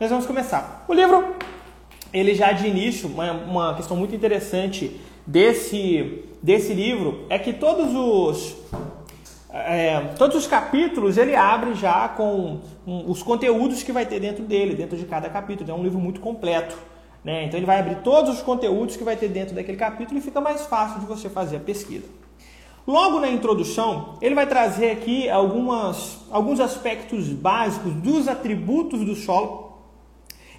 Nós vamos começar. O livro, ele já de início, uma, uma questão muito interessante desse, desse livro é que todos os é, todos os capítulos ele abre já com um, os conteúdos que vai ter dentro dele, dentro de cada capítulo. É um livro muito completo. Né? Então ele vai abrir todos os conteúdos que vai ter dentro daquele capítulo e fica mais fácil de você fazer a pesquisa. Logo na introdução, ele vai trazer aqui algumas, alguns aspectos básicos dos atributos do solo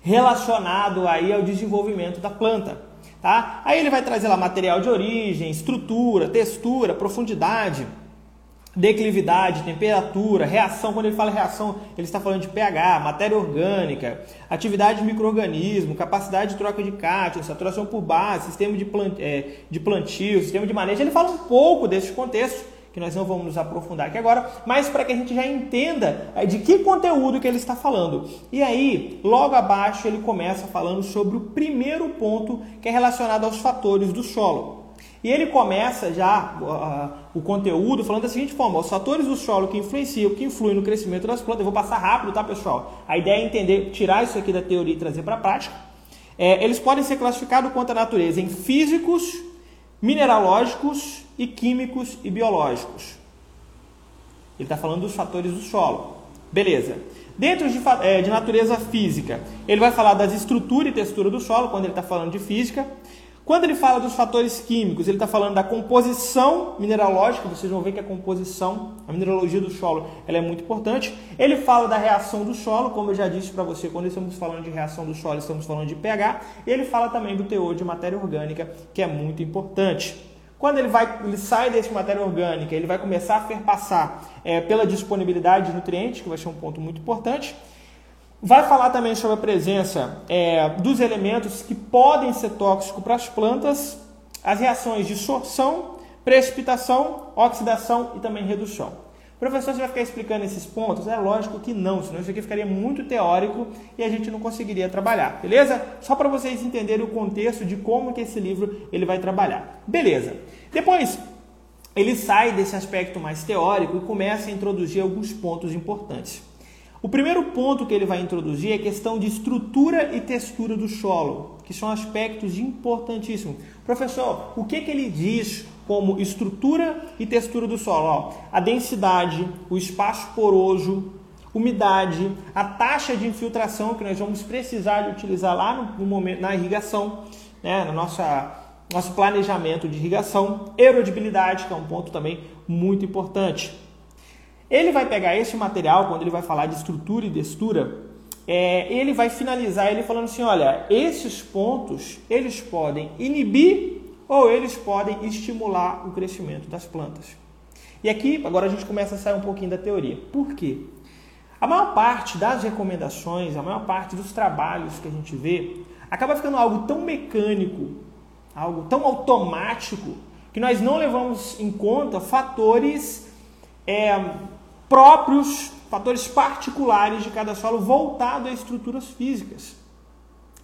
relacionado aí ao desenvolvimento da planta. Tá? Aí ele vai trazer lá material de origem, estrutura, textura, profundidade, declividade, temperatura, reação. Quando ele fala reação, ele está falando de pH, matéria orgânica, atividade de microorganismo, capacidade de troca de cátion, saturação por base, sistema de, plant, é, de plantio, sistema de manejo. Ele fala um pouco desses contextos que nós não vamos nos aprofundar aqui agora, mas para que a gente já entenda é, de que conteúdo que ele está falando. E aí, logo abaixo, ele começa falando sobre o primeiro ponto que é relacionado aos fatores do solo. E ele começa já uh, o conteúdo falando da seguinte forma: os fatores do solo que influenciam, que influem no crescimento das plantas. Eu vou passar rápido, tá, pessoal? A ideia é entender, tirar isso aqui da teoria e trazer para a prática. É, eles podem ser classificados quanto à natureza em físicos, mineralógicos e químicos e biológicos. Ele está falando dos fatores do solo. Beleza. Dentro de, é, de natureza física, ele vai falar das estrutura e textura do solo, quando ele está falando de física. Quando ele fala dos fatores químicos, ele está falando da composição mineralógica, vocês vão ver que a composição, a mineralogia do solo, ela é muito importante. Ele fala da reação do solo, como eu já disse para você, quando estamos falando de reação do solo, estamos falando de pH. E ele fala também do teor de matéria orgânica, que é muito importante. Quando ele, vai, ele sai desse matéria orgânica, ele vai começar a perpassar é, pela disponibilidade de nutrientes, que vai ser um ponto muito importante. Vai falar também sobre a presença é, dos elementos que podem ser tóxicos para as plantas, as reações de sorção, precipitação, oxidação e também redução. Professor, você vai ficar explicando esses pontos? É lógico que não, senão isso aqui ficaria muito teórico e a gente não conseguiria trabalhar, beleza? Só para vocês entenderem o contexto de como que esse livro ele vai trabalhar. Beleza. Depois, ele sai desse aspecto mais teórico e começa a introduzir alguns pontos importantes. O primeiro ponto que ele vai introduzir é a questão de estrutura e textura do solo, que são aspectos importantíssimos. Professor, o que, que ele diz como estrutura e textura do solo? Ó, a densidade, o espaço poroso, umidade, a taxa de infiltração que nós vamos precisar de utilizar lá no, no momento na irrigação, né, no nossa, nosso planejamento de irrigação, erodibilidade, que é um ponto também muito importante. Ele vai pegar esse material, quando ele vai falar de estrutura e textura, é, ele vai finalizar ele falando assim, olha, esses pontos, eles podem inibir ou eles podem estimular o crescimento das plantas. E aqui, agora a gente começa a sair um pouquinho da teoria. Por quê? A maior parte das recomendações, a maior parte dos trabalhos que a gente vê, acaba ficando algo tão mecânico, algo tão automático, que nós não levamos em conta fatores é, próprios, fatores particulares de cada solo voltado a estruturas físicas.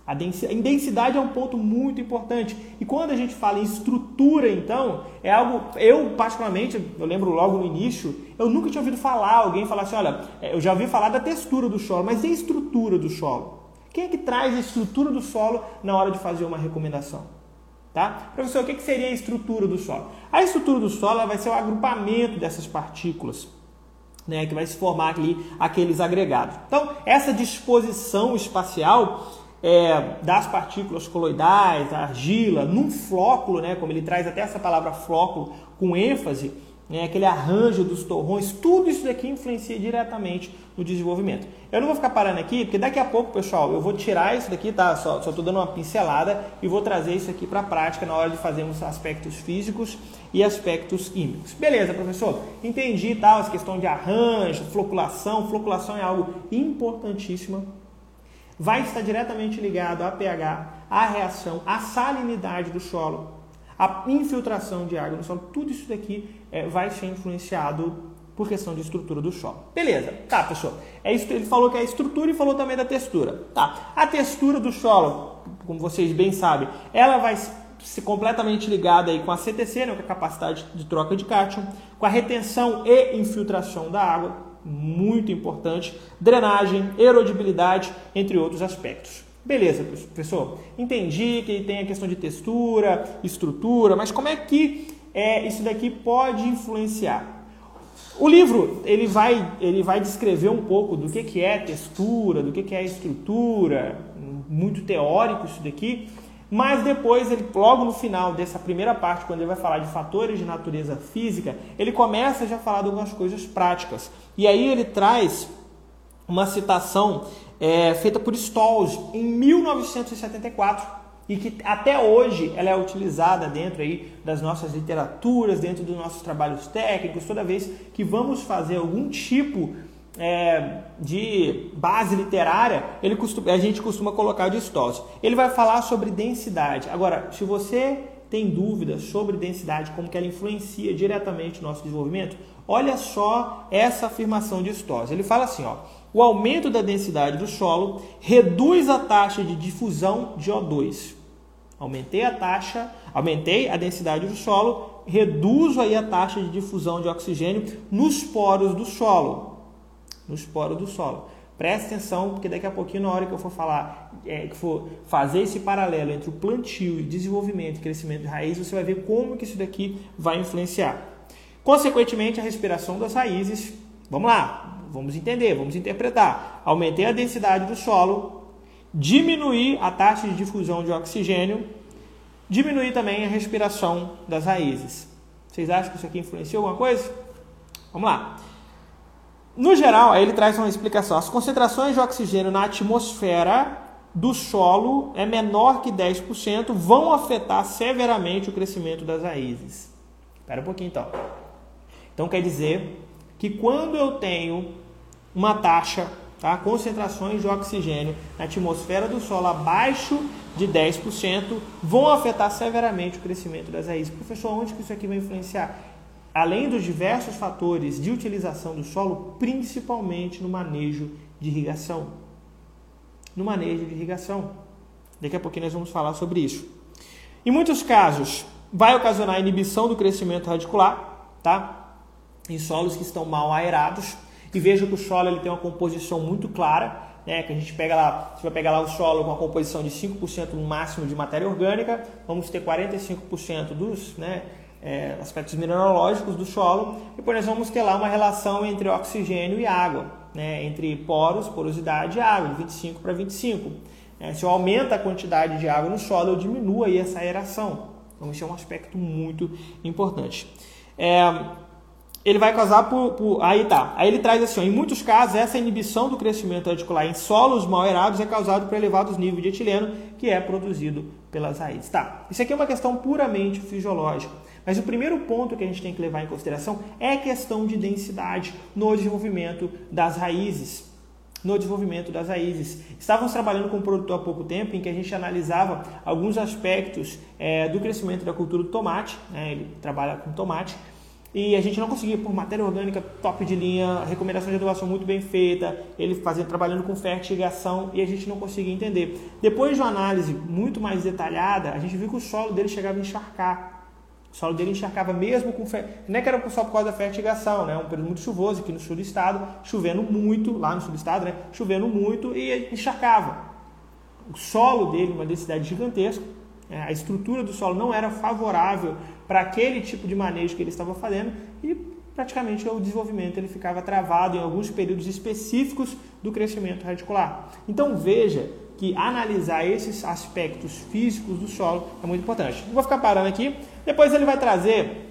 A densidade é um ponto muito importante. E quando a gente fala em estrutura, então, é algo. Eu, particularmente, eu lembro logo no início, eu nunca tinha ouvido falar, alguém falar assim: olha, é, eu já ouvi falar da textura do solo, mas e a estrutura do solo? Quem é que traz a estrutura do solo na hora de fazer uma recomendação? Tá? Professor, o que seria a estrutura do solo? A estrutura do solo vai ser o agrupamento dessas partículas né, que vai se formar ali aqueles agregados. Então, essa disposição espacial é, das partículas coloidais, argila, num flóculo, né, como ele traz até essa palavra flóculo com ênfase, né, aquele arranjo dos torrões, tudo isso daqui influencia diretamente no desenvolvimento. Eu não vou ficar parando aqui, porque daqui a pouco, pessoal, eu vou tirar isso daqui, tá? Só estou dando uma pincelada e vou trazer isso aqui para a prática na hora de fazermos aspectos físicos e aspectos químicos. Beleza, professor? Entendi tal, essa questão de arranjo, floculação. Floculação é algo importantíssimo. Vai estar diretamente ligado a pH, a reação, a salinidade do solo, a infiltração de água no solo. Tudo isso daqui é, vai ser influenciado por questão de estrutura do solo. Beleza, tá, pessoal. É isso, ele falou que é a estrutura e falou também da textura. Tá. A textura do solo, como vocês bem sabem, ela vai se completamente ligada aí com a CTC, né, com a capacidade de troca de cátion, com a retenção e infiltração da água. Muito importante, drenagem, erodibilidade, entre outros aspectos. Beleza, professor. Entendi que tem a questão de textura, estrutura, mas como é que é, isso daqui pode influenciar? O livro ele vai, ele vai descrever um pouco do que, que é textura, do que, que é estrutura, muito teórico isso daqui, mas depois, ele, logo no final dessa primeira parte, quando ele vai falar de fatores de natureza física, ele começa já a falar de algumas coisas práticas. E aí ele traz uma citação é, feita por Stolz em 1974 e que até hoje ela é utilizada dentro aí das nossas literaturas, dentro dos nossos trabalhos técnicos, toda vez que vamos fazer algum tipo é, de base literária, ele costuma, a gente costuma colocar de Stolz. Ele vai falar sobre densidade. Agora, se você tem dúvidas sobre densidade, como que ela influencia diretamente no nosso desenvolvimento, olha só essa afirmação de Stolz. Ele fala assim, ó, o aumento da densidade do solo reduz a taxa de difusão de O2. Aumentei a taxa, aumentei a densidade do solo, reduzo aí a taxa de difusão de oxigênio nos poros do solo. Nos poros do solo. Preste atenção, porque daqui a pouquinho, na hora que eu for falar, é, que for fazer esse paralelo entre o plantio e desenvolvimento e crescimento de raiz, você vai ver como que isso daqui vai influenciar. Consequentemente, a respiração das raízes. Vamos lá, vamos entender, vamos interpretar. Aumentei a densidade do solo, diminuir a taxa de difusão de oxigênio, diminuir também a respiração das raízes. Vocês acham que isso aqui influencia alguma coisa? Vamos lá. No geral, aí ele traz uma explicação. As concentrações de oxigênio na atmosfera do solo é menor que 10%, vão afetar severamente o crescimento das raízes. Espera um pouquinho então. Então quer dizer que quando eu tenho uma taxa tá? concentrações de oxigênio na atmosfera do solo abaixo de 10% vão afetar severamente o crescimento das raízes. Professor, onde que isso aqui vai influenciar? Além dos diversos fatores de utilização do solo, principalmente no manejo de irrigação. No manejo de irrigação. Daqui a pouquinho nós vamos falar sobre isso. Em muitos casos, vai ocasionar inibição do crescimento radicular, tá? Em solos que estão mal aerados, e veja que o solo ele tem uma composição muito clara, né, que a gente pega lá, você vai pegar lá o solo com uma composição de 5% no máximo de matéria orgânica, vamos ter 45% dos né, é, aspectos mineralógicos do solo, e nós vamos ter lá uma relação entre oxigênio e água, né, entre poros, porosidade e água, de 25 para 25. É, se eu aumento a quantidade de água no solo, eu diminuo aí essa aeração. Então, esse é um aspecto muito importante. É, ele vai causar por, por, Aí tá. Aí ele traz assim: ó, em muitos casos, essa inibição do crescimento radicular em solos mal aerados é causada por elevados níveis de etileno que é produzido pelas raízes. Tá. Isso aqui é uma questão puramente fisiológica. Mas o primeiro ponto que a gente tem que levar em consideração é a questão de densidade no desenvolvimento das raízes. No desenvolvimento das raízes. Estávamos trabalhando com um produtor há pouco tempo em que a gente analisava alguns aspectos é, do crescimento da cultura do tomate. Né? Ele trabalha com tomate e a gente não conseguia, por matéria orgânica top de linha, recomendação de adubação muito bem feita, ele fazendo, trabalhando com fertigação e a gente não conseguia entender. Depois de uma análise muito mais detalhada, a gente viu que o solo dele chegava a encharcar. O solo dele encharcava mesmo com fer... Não é que era só por causa da fertigação, né? Um período muito chuvoso aqui no sul do estado, chovendo muito, lá no sul do estado, né? Chovendo muito e encharcava. O solo dele, uma densidade gigantesca, é, a estrutura do solo não era favorável para aquele tipo de manejo que ele estava fazendo e praticamente o desenvolvimento ele ficava travado em alguns períodos específicos do crescimento radicular. Então veja que analisar esses aspectos físicos do solo é muito importante. vou ficar parando aqui. Depois ele vai trazer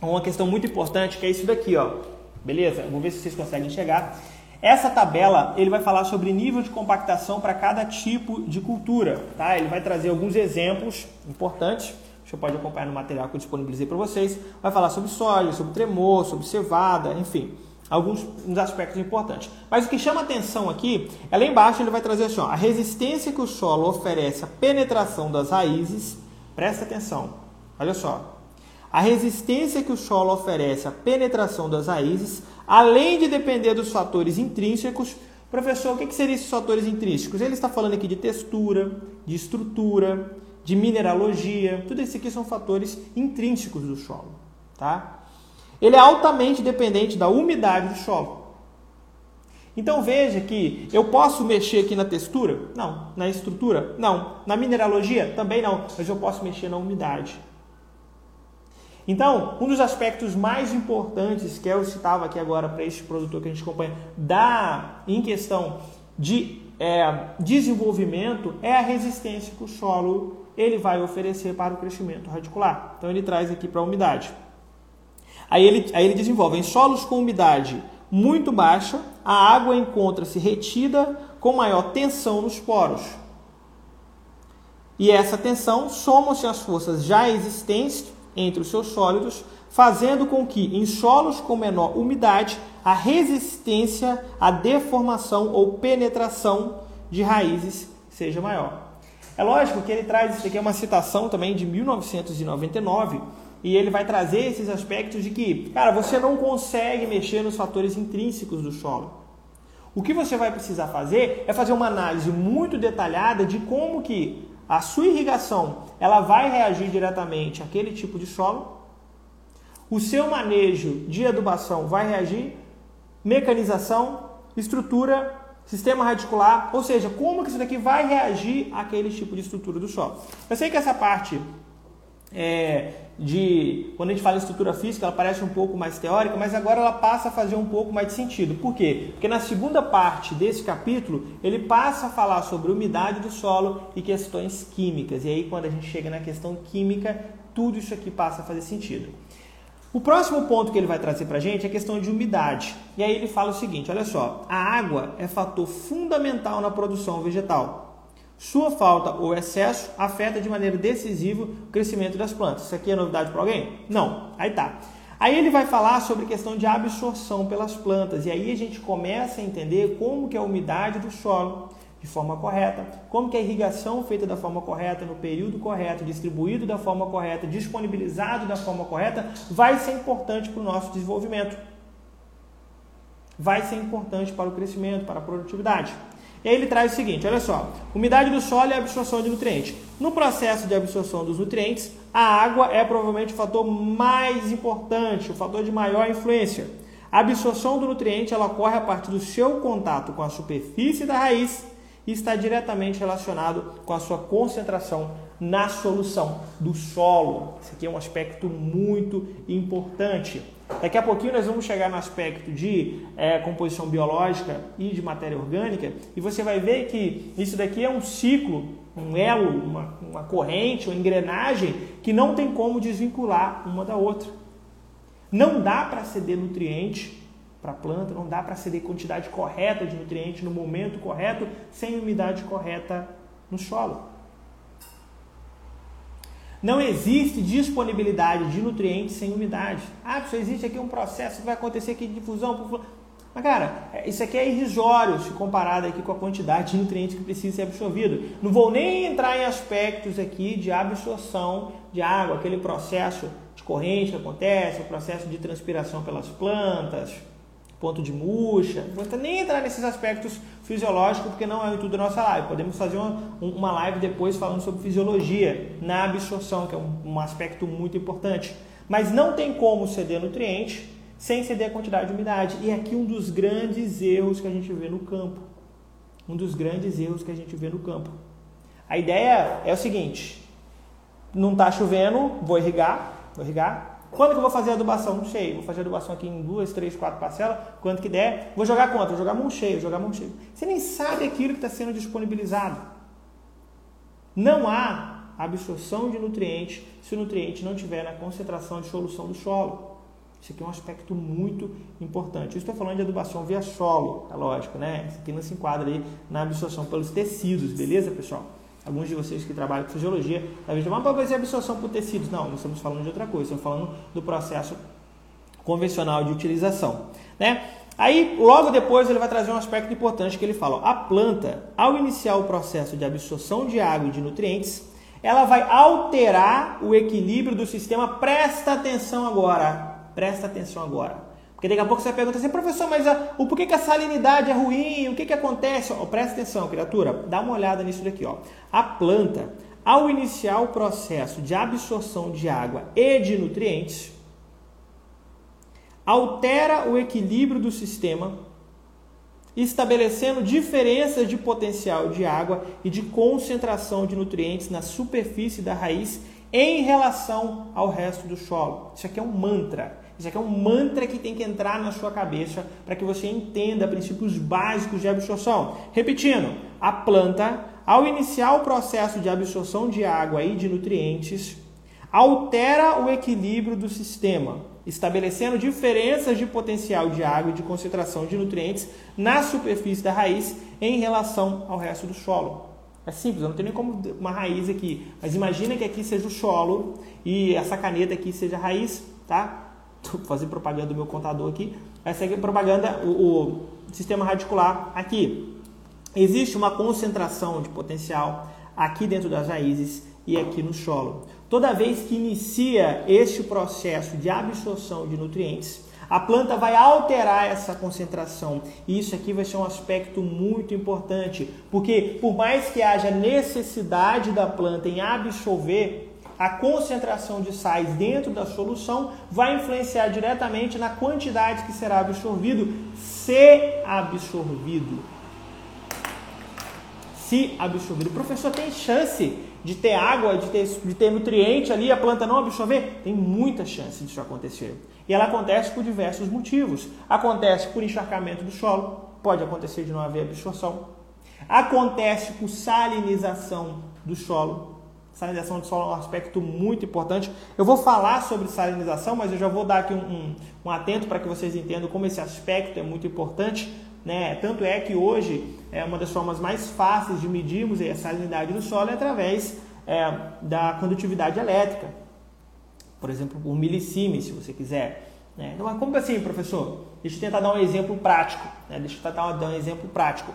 uma questão muito importante que é isso daqui, ó. Beleza? Vou ver se vocês conseguem chegar. Essa tabela ele vai falar sobre nível de compactação para cada tipo de cultura, tá? Ele vai trazer alguns exemplos importantes. Você pode acompanhar no material que eu disponibilizei para vocês. Vai falar sobre soja, sobre tremor, sobre cevada, enfim, alguns aspectos importantes. Mas o que chama atenção aqui é lá embaixo ele vai trazer assim, ó, a resistência que o solo oferece à penetração das raízes. Presta atenção. Olha só. A resistência que o solo oferece à penetração das raízes além de depender dos fatores intrínsecos. Professor, o que, que seriam esses fatores intrínsecos? Ele está falando aqui de textura, de estrutura, de mineralogia, tudo isso aqui são fatores intrínsecos do solo. Tá? Ele é altamente dependente da umidade do solo. Então veja que eu posso mexer aqui na textura? Não. Na estrutura? Não. Na mineralogia? Também não. Mas eu posso mexer na umidade. Então, um dos aspectos mais importantes que eu citava aqui agora para este produtor que a gente acompanha, da, em questão de é, desenvolvimento, é a resistência que o solo ele vai oferecer para o crescimento radicular. Então, ele traz aqui para a umidade. Aí ele, aí ele desenvolve em solos com umidade muito baixa, a água encontra-se retida com maior tensão nos poros. E essa tensão soma-se às forças já existentes entre os seus sólidos, fazendo com que em solos com menor umidade a resistência à deformação ou penetração de raízes seja maior. É lógico que ele traz isso aqui é uma citação também de 1999 e ele vai trazer esses aspectos de que, cara, você não consegue mexer nos fatores intrínsecos do solo. O que você vai precisar fazer é fazer uma análise muito detalhada de como que a sua irrigação ela vai reagir diretamente àquele tipo de solo. O seu manejo de adubação vai reagir, mecanização, estrutura, sistema radicular, ou seja, como que isso daqui vai reagir àquele tipo de estrutura do solo. Eu sei que essa parte é, de quando a gente fala em estrutura física, ela parece um pouco mais teórica, mas agora ela passa a fazer um pouco mais de sentido. Por quê? Porque na segunda parte desse capítulo, ele passa a falar sobre umidade do solo e questões químicas. E aí quando a gente chega na questão química, tudo isso aqui passa a fazer sentido. O próximo ponto que ele vai trazer para a gente é a questão de umidade. E aí ele fala o seguinte: olha só, a água é fator fundamental na produção vegetal. Sua falta ou excesso afeta de maneira decisiva o crescimento das plantas. Isso aqui é novidade para alguém? Não. Aí tá. Aí ele vai falar sobre questão de absorção pelas plantas e aí a gente começa a entender como que é a umidade do solo de forma correta, como que a irrigação feita da forma correta, no período correto, distribuído da forma correta, disponibilizado da forma correta, vai ser importante para o nosso desenvolvimento. Vai ser importante para o crescimento, para a produtividade. E aí ele traz o seguinte, olha só, umidade do solo e absorção de nutrientes. No processo de absorção dos nutrientes, a água é provavelmente o fator mais importante, o fator de maior influência. A absorção do nutriente ela ocorre a partir do seu contato com a superfície da raiz e está diretamente relacionado com a sua concentração na solução do solo. Esse aqui é um aspecto muito importante. Daqui a pouquinho nós vamos chegar no aspecto de é, composição biológica e de matéria orgânica e você vai ver que isso daqui é um ciclo, um elo, uma, uma corrente, uma engrenagem que não tem como desvincular uma da outra. Não dá para ceder nutriente para a planta, não dá para ceder quantidade correta de nutriente no momento correto sem umidade correta no solo. Não existe disponibilidade de nutrientes sem umidade. Ah, só existe aqui um processo que vai acontecer aqui de difusão. Mas, cara, é, isso aqui é irrisório se comparado aqui com a quantidade de nutrientes que precisa ser absorvido. Não vou nem entrar em aspectos aqui de absorção de água, aquele processo de corrente que acontece, o processo de transpiração pelas plantas, ponto de murcha. Não vou nem entrar nesses aspectos fisiológicos, porque não é o intuito da nossa live. Podemos fazer uma, uma live depois falando sobre fisiologia na absorção, que é um, um aspecto muito importante. Mas não tem como ceder nutriente sem ceder a quantidade de umidade. E aqui um dos grandes erros que a gente vê no campo. Um dos grandes erros que a gente vê no campo. A ideia é o seguinte: não está chovendo, vou irrigar, vou irrigar, quando que eu vou fazer a adubação? Não sei. Vou fazer a adubação aqui em duas, três, quatro parcelas. Quanto que der. Vou jogar quanto? Vou jogar mão cheia, vou jogar mão cheia. Você nem sabe aquilo que está sendo disponibilizado. Não há absorção de nutrientes se o nutriente não estiver na concentração de solução do solo. Isso aqui é um aspecto muito importante. Eu estou falando de adubação via solo, é lógico, né? Isso aqui não se enquadra aí na absorção pelos tecidos, beleza, pessoal? Alguns de vocês que trabalham com fisiologia, talvez chamar para fazer absorção por tecidos. Não, nós estamos falando de outra coisa, estamos falando do processo convencional de utilização. Né? Aí, logo depois, ele vai trazer um aspecto importante que ele fala: ó, a planta, ao iniciar o processo de absorção de água e de nutrientes, ela vai alterar o equilíbrio do sistema. Presta atenção agora, presta atenção agora. Porque daqui a pouco você vai perguntar assim, professor, mas a, o porquê que a salinidade é ruim? O que, que acontece? Presta atenção, criatura, dá uma olhada nisso daqui. Ó. A planta, ao iniciar o processo de absorção de água e de nutrientes, altera o equilíbrio do sistema estabelecendo diferenças de potencial de água e de concentração de nutrientes na superfície da raiz em relação ao resto do solo. Isso aqui é um mantra. Isso aqui é um mantra que tem que entrar na sua cabeça para que você entenda princípios básicos de absorção. Repetindo, a planta, ao iniciar o processo de absorção de água e de nutrientes, altera o equilíbrio do sistema, estabelecendo diferenças de potencial de água e de concentração de nutrientes na superfície da raiz em relação ao resto do solo. É simples, eu não tenho nem como uma raiz aqui, mas imagina que aqui seja o solo e essa caneta aqui seja a raiz, tá? Fazendo propaganda do meu contador aqui. Aqui é propaganda, o, o sistema radicular aqui. Existe uma concentração de potencial aqui dentro das raízes e aqui no solo. Toda vez que inicia este processo de absorção de nutrientes, a planta vai alterar essa concentração. E isso aqui vai ser um aspecto muito importante, porque por mais que haja necessidade da planta em absorver, a concentração de sais dentro da solução vai influenciar diretamente na quantidade que será absorvido, se absorvido. Se absorvido. O professor tem chance de ter água, de ter, de ter nutriente ali, a planta não absorver? Tem muita chance disso acontecer. E ela acontece por diversos motivos. Acontece por encharcamento do solo, pode acontecer de não haver absorção. Acontece por salinização do solo. Salinização do solo é um aspecto muito importante. Eu vou falar sobre salinização, mas eu já vou dar aqui um, um, um atento para que vocês entendam como esse aspecto é muito importante. Né? Tanto é que hoje é uma das formas mais fáceis de medirmos a salinidade do solo é através é, da condutividade elétrica. Por exemplo, por milisimes, se você quiser. Né? Então, como assim, professor? Deixa eu tentar dar um exemplo prático. Né? Deixa eu tentar dar um exemplo prático.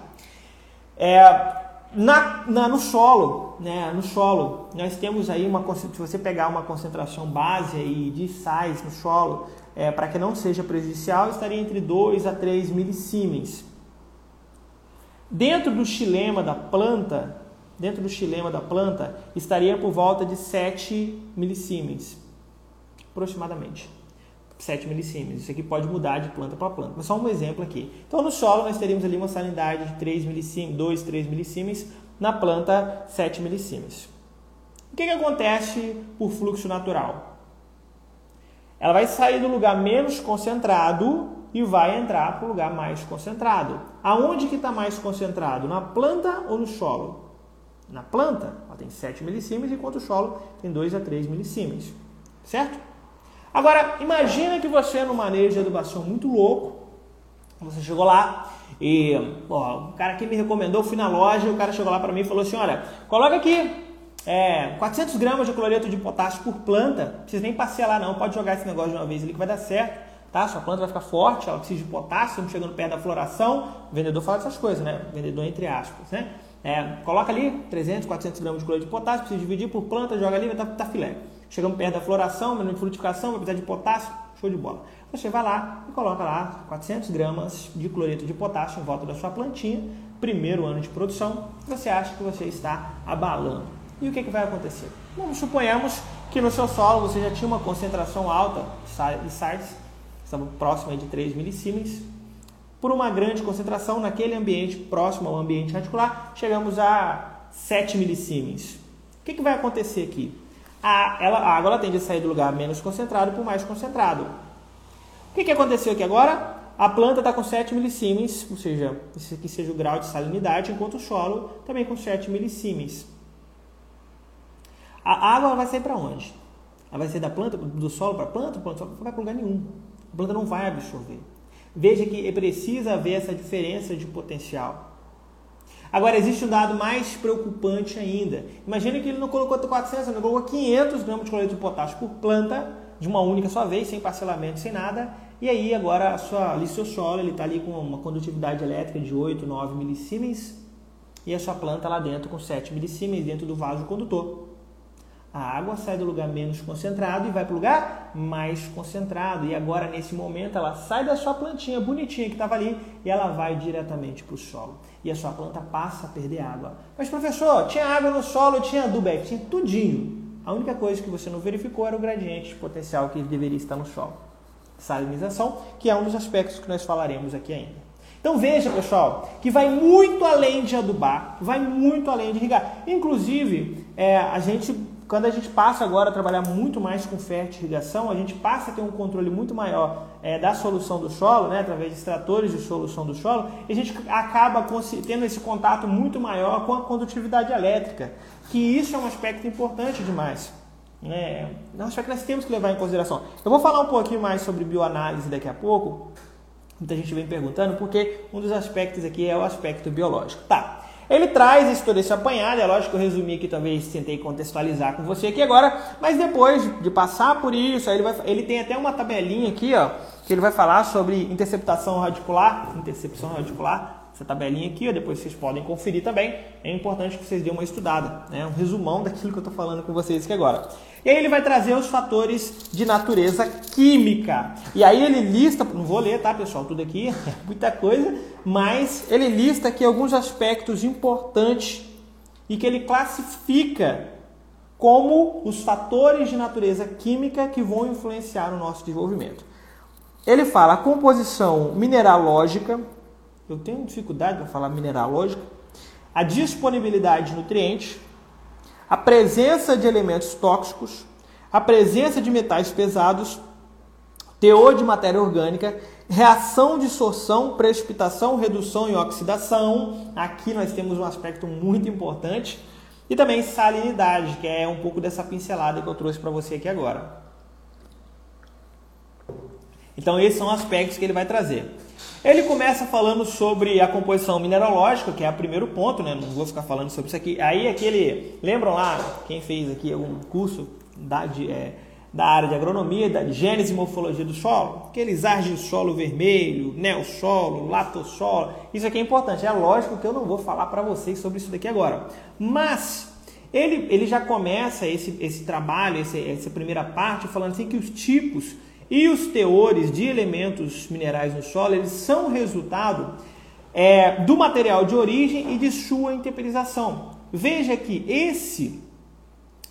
É, na, na, no solo, né, no solo, nós temos aí uma se você pegar uma concentração base aí de sais no solo, é, para que não seja prejudicial, estaria entre 2 a 3 milisiemens. Dentro do xilema da planta, dentro do xilema da planta, estaria por volta de 7 milisiemens, aproximadamente. 7 milisiemens. Isso aqui pode mudar de planta para planta, mas só um exemplo aqui. Então, no solo, nós teríamos ali uma salinidade de 3 milisiemens, 2, 3 milisiemens, na planta 7 milisiemens. O que, que acontece por fluxo natural? Ela vai sair do lugar menos concentrado e vai entrar para o lugar mais concentrado. Aonde que está mais concentrado? Na planta ou no solo? Na planta, ela tem 7 milisiemens, enquanto o solo tem 2 a 3 milisiemens. Certo? Agora, imagina que você, no manejo de adubação muito louco, você chegou lá e ó, o cara que me recomendou, fui na loja, o cara chegou lá para mim e falou assim, olha, coloca aqui é, 400 gramas de cloreto de potássio por planta, não precisa nem lá não, pode jogar esse negócio de uma vez ali que vai dar certo, tá? Sua planta vai ficar forte, ela precisa de potássio, estamos chegando perto da floração, o vendedor fala essas coisas, né? O vendedor entre aspas, né? É, coloca ali 300, 400 gramas de cloreto de potássio, precisa dividir por planta, joga ali, vai estar tá, tá filé. Chegamos perto da floração, de frutificação, vai precisar de potássio, show de bola. Você vai lá e coloca lá 400 gramas de cloreto de potássio em volta da sua plantinha, primeiro ano de produção, você acha que você está abalando. E o que, que vai acontecer? Vamos suponhamos que no seu solo você já tinha uma concentração alta de sais, estamos próximo de 3 milisiemens, por uma grande concentração naquele ambiente próximo ao ambiente radicular, chegamos a 7 milisiemens. O que, que vai acontecer aqui? A, ela, a água ela tende a sair do lugar menos concentrado para o mais concentrado. O que, que aconteceu aqui agora? A planta está com 7 milisiemens, ou seja, esse aqui seja o grau de salinidade, enquanto o solo também com 7 milisiemens. A água vai sair para onde? Ela vai sair da planta, do solo para a planta? O planta não vai para lugar nenhum. A planta não vai absorver. Veja que precisa haver essa diferença de potencial. Agora, existe um dado mais preocupante ainda. Imagina que ele não colocou 400, ele colocou 500 gramas de cloreto de potássio por planta, de uma única só vez, sem parcelamento, sem nada. E aí, agora, a sua, ali, seu solo está ali com uma condutividade elétrica de 8, 9 milisiemens e a sua planta lá dentro com 7 milisiemens dentro do vaso condutor. A água sai do lugar menos concentrado e vai para o lugar mais concentrado. E agora, nesse momento, ela sai da sua plantinha bonitinha que estava ali e ela vai diretamente para o solo. E a sua planta passa a perder água. Mas, professor, tinha água no solo, tinha adubo, é, tinha tudinho. A única coisa que você não verificou era o gradiente potencial que deveria estar no solo. Salinização, que é um dos aspectos que nós falaremos aqui ainda. Então veja, pessoal, que vai muito além de adubar, vai muito além de irrigar. Inclusive, é, a gente, quando a gente passa agora a trabalhar muito mais com fertirrigação, a gente passa a ter um controle muito maior é, da solução do solo, né, através de extratores de solução do solo, e a gente acaba tendo esse contato muito maior com a condutividade elétrica, que isso é um aspecto importante demais. Né? É um aspecto que nós temos que levar em consideração. Eu vou falar um pouquinho mais sobre bioanálise daqui a pouco, Muita gente vem perguntando porque um dos aspectos aqui é o aspecto biológico. Tá. Ele traz esse, todo esse apanhado, é lógico que eu resumi aqui, talvez tentei contextualizar com você aqui agora, mas depois de passar por isso, ele, vai, ele tem até uma tabelinha aqui, ó, que ele vai falar sobre interceptação radicular, intercepção radicular, essa tabelinha aqui, ó, depois vocês podem conferir também. É importante que vocês dêem uma estudada, né? um resumão daquilo que eu estou falando com vocês aqui agora. E aí ele vai trazer os fatores de natureza química. E aí ele lista, não vou ler, tá, pessoal, tudo aqui, é muita coisa, mas ele lista aqui alguns aspectos importantes e que ele classifica como os fatores de natureza química que vão influenciar o nosso desenvolvimento. Ele fala a composição mineralógica, eu tenho dificuldade para falar mineralógica, a disponibilidade de nutrientes, a presença de elementos tóxicos, a presença de metais pesados, teor de matéria orgânica, reação de sorção, precipitação, redução e oxidação. Aqui nós temos um aspecto muito importante. E também salinidade, que é um pouco dessa pincelada que eu trouxe para você aqui agora. Então, esses são aspectos que ele vai trazer. Ele começa falando sobre a composição mineralógica, que é o primeiro ponto, né? Não vou ficar falando sobre isso aqui. Aí aquele, lembram lá quem fez aqui algum curso da, de, é, da área de agronomia, da gênese e morfologia do solo? Aqueles solo vermelho, neossolo, latossolo. Isso aqui é importante. É lógico que eu não vou falar para vocês sobre isso daqui agora. Mas ele, ele já começa esse, esse trabalho, esse, essa primeira parte, falando assim que os tipos e os teores de elementos minerais no solo, eles são resultado é, do material de origem e de sua intemperização. Veja que esse,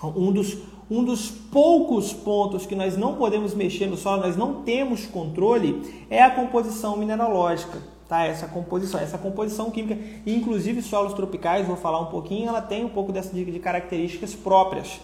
um dos, um dos poucos pontos que nós não podemos mexer no solo, nós não temos controle, é a composição mineralógica. Tá? Essa composição, essa composição química, inclusive solos tropicais, vou falar um pouquinho, ela tem um pouco dessa de, de características próprias.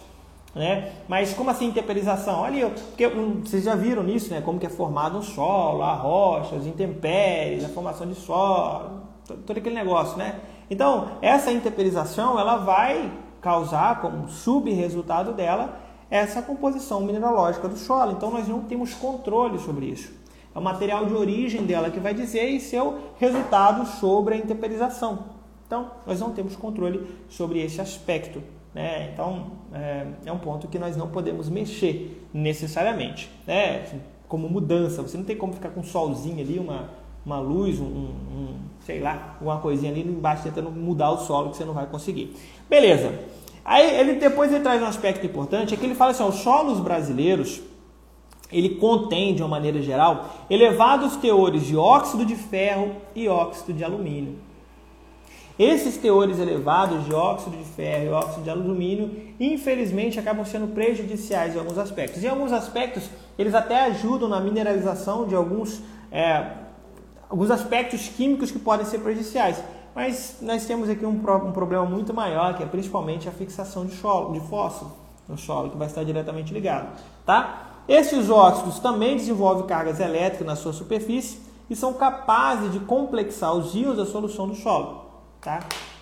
Né? Mas como assim temperização? Olha, porque hum, vocês já viram nisso, né? Como que é formado um solo, a rocha, as intempéries, a formação de solo, todo aquele negócio, né? Então, essa intemperização, ela vai causar como sub-resultado dela essa composição mineralógica do solo. Então, nós não temos controle sobre isso. É o material de origem dela que vai dizer e seu resultado sobre a intemperização. Então, nós não temos controle sobre esse aspecto. Né? Então, é, é, um ponto que nós não podemos mexer necessariamente. Né? Como mudança, você não tem como ficar com um solzinho ali, uma, uma luz, um, um, sei lá, uma coisinha ali embaixo tentando mudar o solo que você não vai conseguir. Beleza. Aí ele depois ele traz um aspecto importante, é que ele fala assim, ó, os solos brasileiros, ele contém, de uma maneira geral, elevados teores de óxido de ferro e óxido de alumínio. Esses teores elevados de óxido de ferro e óxido de alumínio, infelizmente, acabam sendo prejudiciais em alguns aspectos. Em alguns aspectos, eles até ajudam na mineralização de alguns, é, alguns aspectos químicos que podem ser prejudiciais. Mas nós temos aqui um, um problema muito maior, que é principalmente a fixação de, solo, de fósforo no solo, que vai estar diretamente ligado. Tá? Esses óxidos também desenvolvem cargas elétricas na sua superfície e são capazes de complexar os íons da solução do solo. Tá?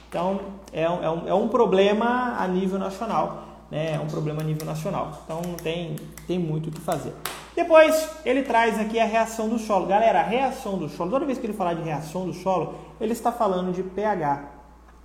Então, é um, é, um, é um problema a nível nacional. Né? É um problema a nível nacional. Então, não tem, tem muito o que fazer. Depois, ele traz aqui a reação do solo. Galera, a reação do solo, toda vez que ele falar de reação do solo, ele está falando de pH.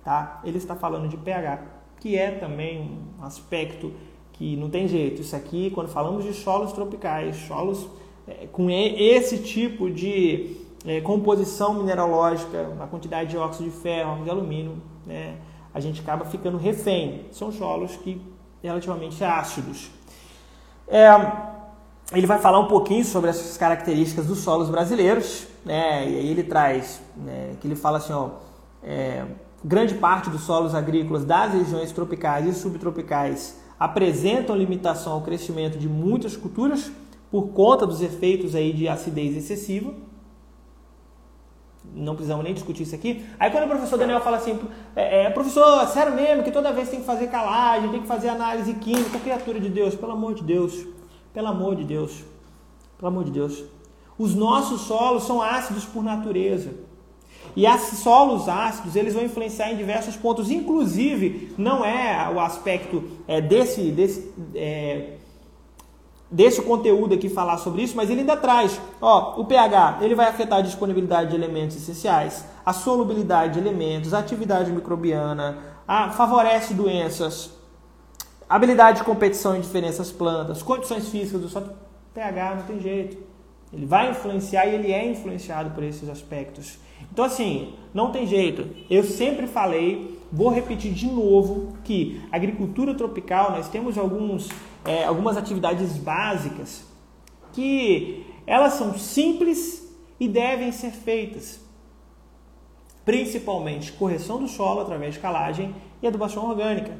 Tá? Ele está falando de pH, que é também um aspecto que não tem jeito. Isso aqui, quando falamos de solos tropicais, solos é, com esse tipo de é, composição mineralógica, a quantidade de óxido de ferro, de alumínio, né, a gente acaba ficando refém. São solos que relativamente ácidos. É, ele vai falar um pouquinho sobre essas características dos solos brasileiros, né, e aí ele traz, né, que ele fala assim, ó, é, grande parte dos solos agrícolas das regiões tropicais e subtropicais apresentam limitação ao crescimento de muitas culturas por conta dos efeitos aí de acidez excessiva. Não precisamos nem discutir isso aqui. Aí quando o professor Daniel fala assim, é, é, professor, sério mesmo que toda vez tem que fazer calagem, tem que fazer análise química, criatura de Deus, pelo amor de Deus, pelo amor de Deus, pelo amor de Deus. Os nossos solos são ácidos por natureza. E esses solos ácidos, eles vão influenciar em diversos pontos, inclusive, não é o aspecto é, desse, desse é, desse conteúdo aqui falar sobre isso, mas ele ainda traz, ó, o pH, ele vai afetar a disponibilidade de elementos essenciais, a solubilidade de elementos, a atividade microbiana, a, favorece doenças, habilidade de competição em diferentes plantas, condições físicas do solo, pH não tem jeito. Ele vai influenciar e ele é influenciado por esses aspectos. Então assim, não tem jeito. Eu sempre falei, vou repetir de novo que agricultura tropical, nós temos alguns é, algumas atividades básicas que elas são simples e devem ser feitas. Principalmente correção do solo através de calagem e adubação orgânica.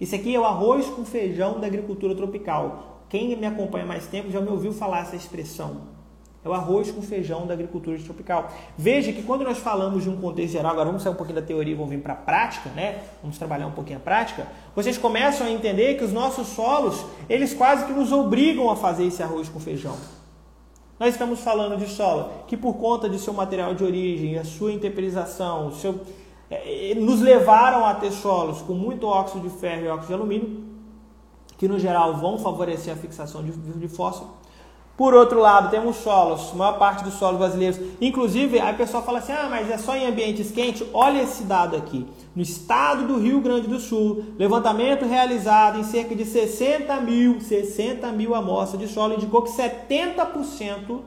Isso aqui é o arroz com feijão da agricultura tropical. Quem me acompanha mais tempo já me ouviu falar essa expressão. É o arroz com feijão da agricultura tropical. Veja que quando nós falamos de um contexto geral, agora vamos sair um pouquinho da teoria e vamos vir para a prática, né? Vamos trabalhar um pouquinho a prática. Vocês começam a entender que os nossos solos, eles quase que nos obrigam a fazer esse arroz com feijão. Nós estamos falando de solo que por conta de seu material de origem, a sua intemperização, seu, é, nos levaram a ter solos com muito óxido de ferro e óxido de alumínio, que no geral vão favorecer a fixação de fósforo. Por outro lado, temos solos, maior parte dos solos brasileiros. Inclusive, a pessoa fala assim: ah, mas é só em ambientes quentes. Olha esse dado aqui. No estado do Rio Grande do Sul, levantamento realizado em cerca de 60 mil, 60 mil amostras de solo indicou que 70%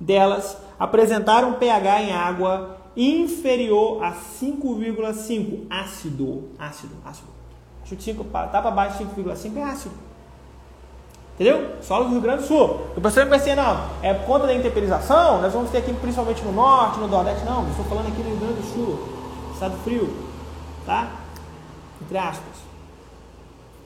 delas apresentaram pH em água inferior a 5,5 ácido. Ácido, ácido. Chute 5, tá para baixo de 5,5 é ácido. Entendeu? Solo do Rio Grande do Sul. O pessoal vai ser, não, é por conta da intemperização, nós vamos ter aqui principalmente no norte, no nordeste. Não, estou falando aqui no Rio Grande do Sul, estado frio, tá? Entre aspas.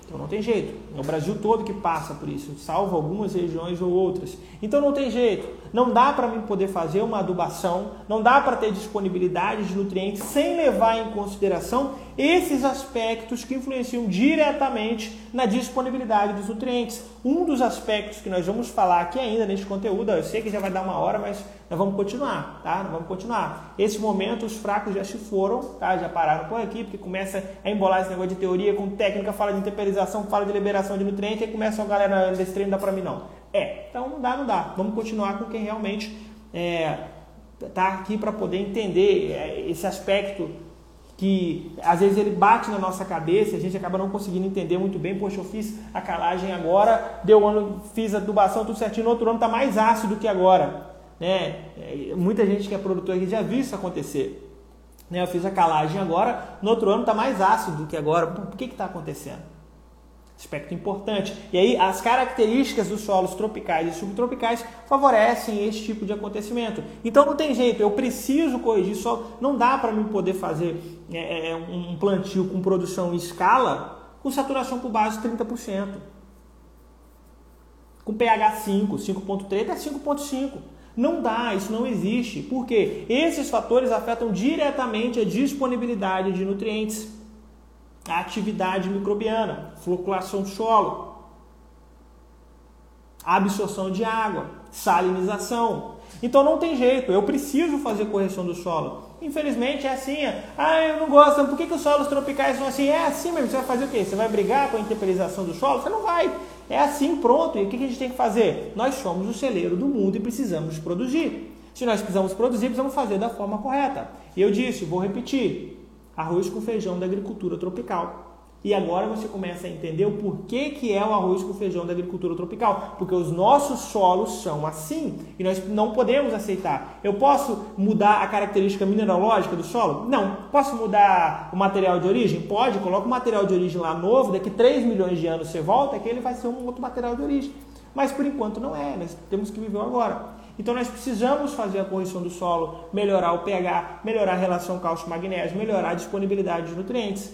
Então não tem jeito. É o Brasil todo que passa por isso, salvo algumas regiões ou outras. Então não tem jeito. Não dá para mim poder fazer uma adubação, não dá para ter disponibilidade de nutrientes sem levar em consideração esses aspectos que influenciam diretamente na disponibilidade dos nutrientes. Um dos aspectos que nós vamos falar aqui ainda neste conteúdo, eu sei que já vai dar uma hora, mas nós vamos continuar, tá? Nós vamos continuar. Esse momento os fracos já se foram, tá? Já pararam por aqui, porque começa a embolar esse negócio de teoria com técnica, fala de temperização, fala de liberação de nutrientes, e começa a galera desse treino não dá para mim não. É, então não dá, não dá. Vamos continuar com quem realmente é, tá aqui para poder entender é, esse aspecto que às vezes ele bate na nossa cabeça, a gente acaba não conseguindo entender muito bem. Poxa, eu fiz a calagem agora, deu ano, fiz a adubação, tudo certinho, no outro ano está mais ácido que agora. Né? É, muita gente que é produtor aqui já viu isso acontecer. Né? Eu fiz a calagem agora, no outro ano está mais ácido do que agora. Por que está acontecendo? Aspecto importante. E aí, as características dos solos tropicais e subtropicais favorecem esse tipo de acontecimento. Então, não tem jeito, eu preciso corrigir solo. Não dá para mim poder fazer é, é, um plantio com produção em escala com saturação por base de 30%. Com pH 5, 5.3 até 5.5. Não dá, isso não existe. Por quê? Esses fatores afetam diretamente a disponibilidade de nutrientes a atividade microbiana, floculação do solo, absorção de água, salinização. Então não tem jeito, eu preciso fazer correção do solo. Infelizmente é assim. Ah, eu não gosto. Por que, que os solos tropicais são assim? É assim mesmo. Você vai fazer o quê? Você vai brigar com a intemperização do solo? Você não vai. É assim, pronto. E o que, que a gente tem que fazer? Nós somos o celeiro do mundo e precisamos produzir. Se nós precisamos produzir, precisamos fazer da forma correta. E eu disse, vou repetir arroz com feijão da agricultura tropical. E agora você começa a entender o porquê que é o arroz com feijão da agricultura tropical. Porque os nossos solos são assim e nós não podemos aceitar. Eu posso mudar a característica mineralógica do solo? Não. Posso mudar o material de origem? Pode. Coloca o material de origem lá novo, daqui 3 milhões de anos você volta, que ele vai ser um outro material de origem. Mas por enquanto não é, nós temos que viver agora. Então nós precisamos fazer a correção do solo, melhorar o pH, melhorar a relação cálcio-magnésio, melhorar a disponibilidade de nutrientes.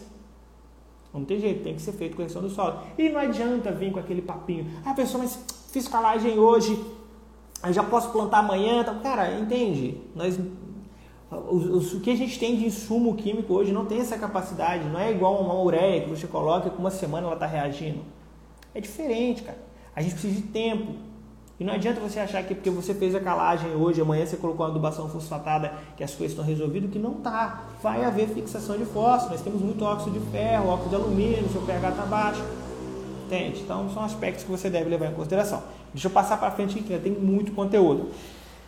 Não tem jeito, tem que ser feito correção do solo. E não adianta vir com aquele papinho. Ah, pessoal, mas fiz calagem hoje eu já posso plantar amanhã. Então, cara, entende? Nós, o, o que a gente tem de insumo químico hoje não tem essa capacidade. Não é igual uma ureia que você coloca e com uma semana ela está reagindo. É diferente, cara. A gente precisa de tempo. E não adianta você achar que porque você fez a calagem hoje, amanhã você colocou uma adubação fosfatada, que as coisas estão resolvidas, que não tá. Vai haver fixação de fósforo. Nós temos muito óxido de ferro, óxido de alumínio, seu pH está baixo. Entende? Então são aspectos que você deve levar em consideração. Deixa eu passar para frente que tem muito conteúdo.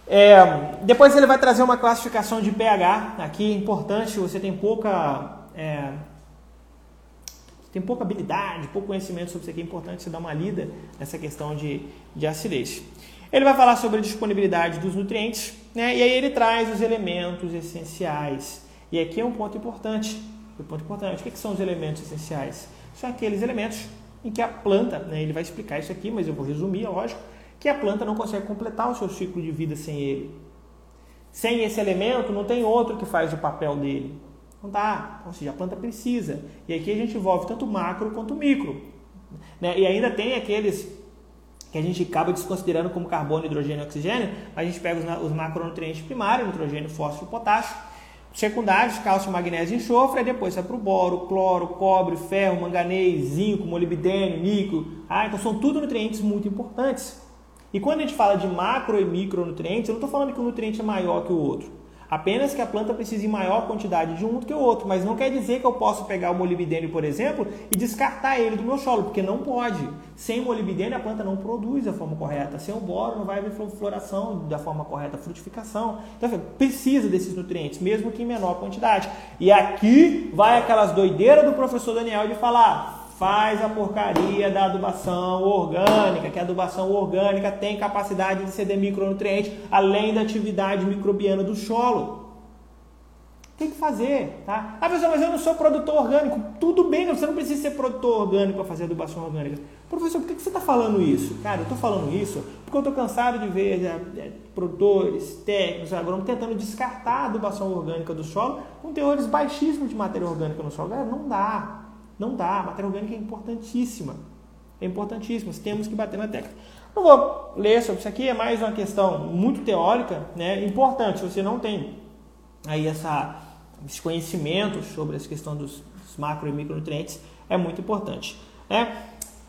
É, depois ele vai trazer uma classificação de pH. Aqui importante, você tem pouca. É, tem pouca habilidade, pouco conhecimento sobre isso aqui, é importante você dar uma lida nessa questão de, de acidez. Ele vai falar sobre a disponibilidade dos nutrientes, né? e aí ele traz os elementos essenciais. E aqui é um ponto importante. Um ponto importante. O que, que são os elementos essenciais? São aqueles elementos em que a planta, né, ele vai explicar isso aqui, mas eu vou resumir, é lógico, que a planta não consegue completar o seu ciclo de vida sem ele. Sem esse elemento, não tem outro que faz o papel dele. Não dá. Ou seja, a planta precisa. E aqui a gente envolve tanto macro quanto micro. Né? E ainda tem aqueles que a gente acaba desconsiderando como carbono, hidrogênio e oxigênio, mas a gente pega os, os macronutrientes primários, nitrogênio, fósforo e potássio, secundários, cálcio, magnésio e enxofre, e depois sai para o boro, cloro, cobre, ferro, manganês, zinco, molibdênio, níquel. Ah, então são tudo nutrientes muito importantes. E quando a gente fala de macro e micronutrientes, eu não estou falando que um nutriente é maior que o outro. Apenas que a planta precisa em maior quantidade de um do que o outro, mas não quer dizer que eu posso pegar o molibdênio, por exemplo, e descartar ele do meu solo, porque não pode. Sem molibdênio a planta não produz da forma correta. Sem o boro não vai haver floração da forma correta, frutificação. Então precisa desses nutrientes, mesmo que em menor quantidade. E aqui vai aquelas doideiras do professor Daniel de falar faz a porcaria da adubação orgânica, que a adubação orgânica tem capacidade de ceder micronutrientes além da atividade microbiana do solo. Tem que fazer, tá? Ah, pessoal, mas eu não sou produtor orgânico. Tudo bem, você não precisa ser produtor orgânico para fazer adubação orgânica. Professor, por que você está falando isso? Cara, eu estou falando isso porque eu estou cansado de ver é, é, produtores, técnicos, agrônomos tentando descartar a adubação orgânica do solo com teores baixíssimos de matéria orgânica no solo. Galera, não dá. Não dá, a matéria orgânica é importantíssima. É importantíssima, temos que bater na tecla. Não vou ler sobre isso aqui, é mais uma questão muito teórica, né? Importante, se você não tem aí essa, esse conhecimento sobre essa questão dos, dos macro e micronutrientes, é muito importante. Né?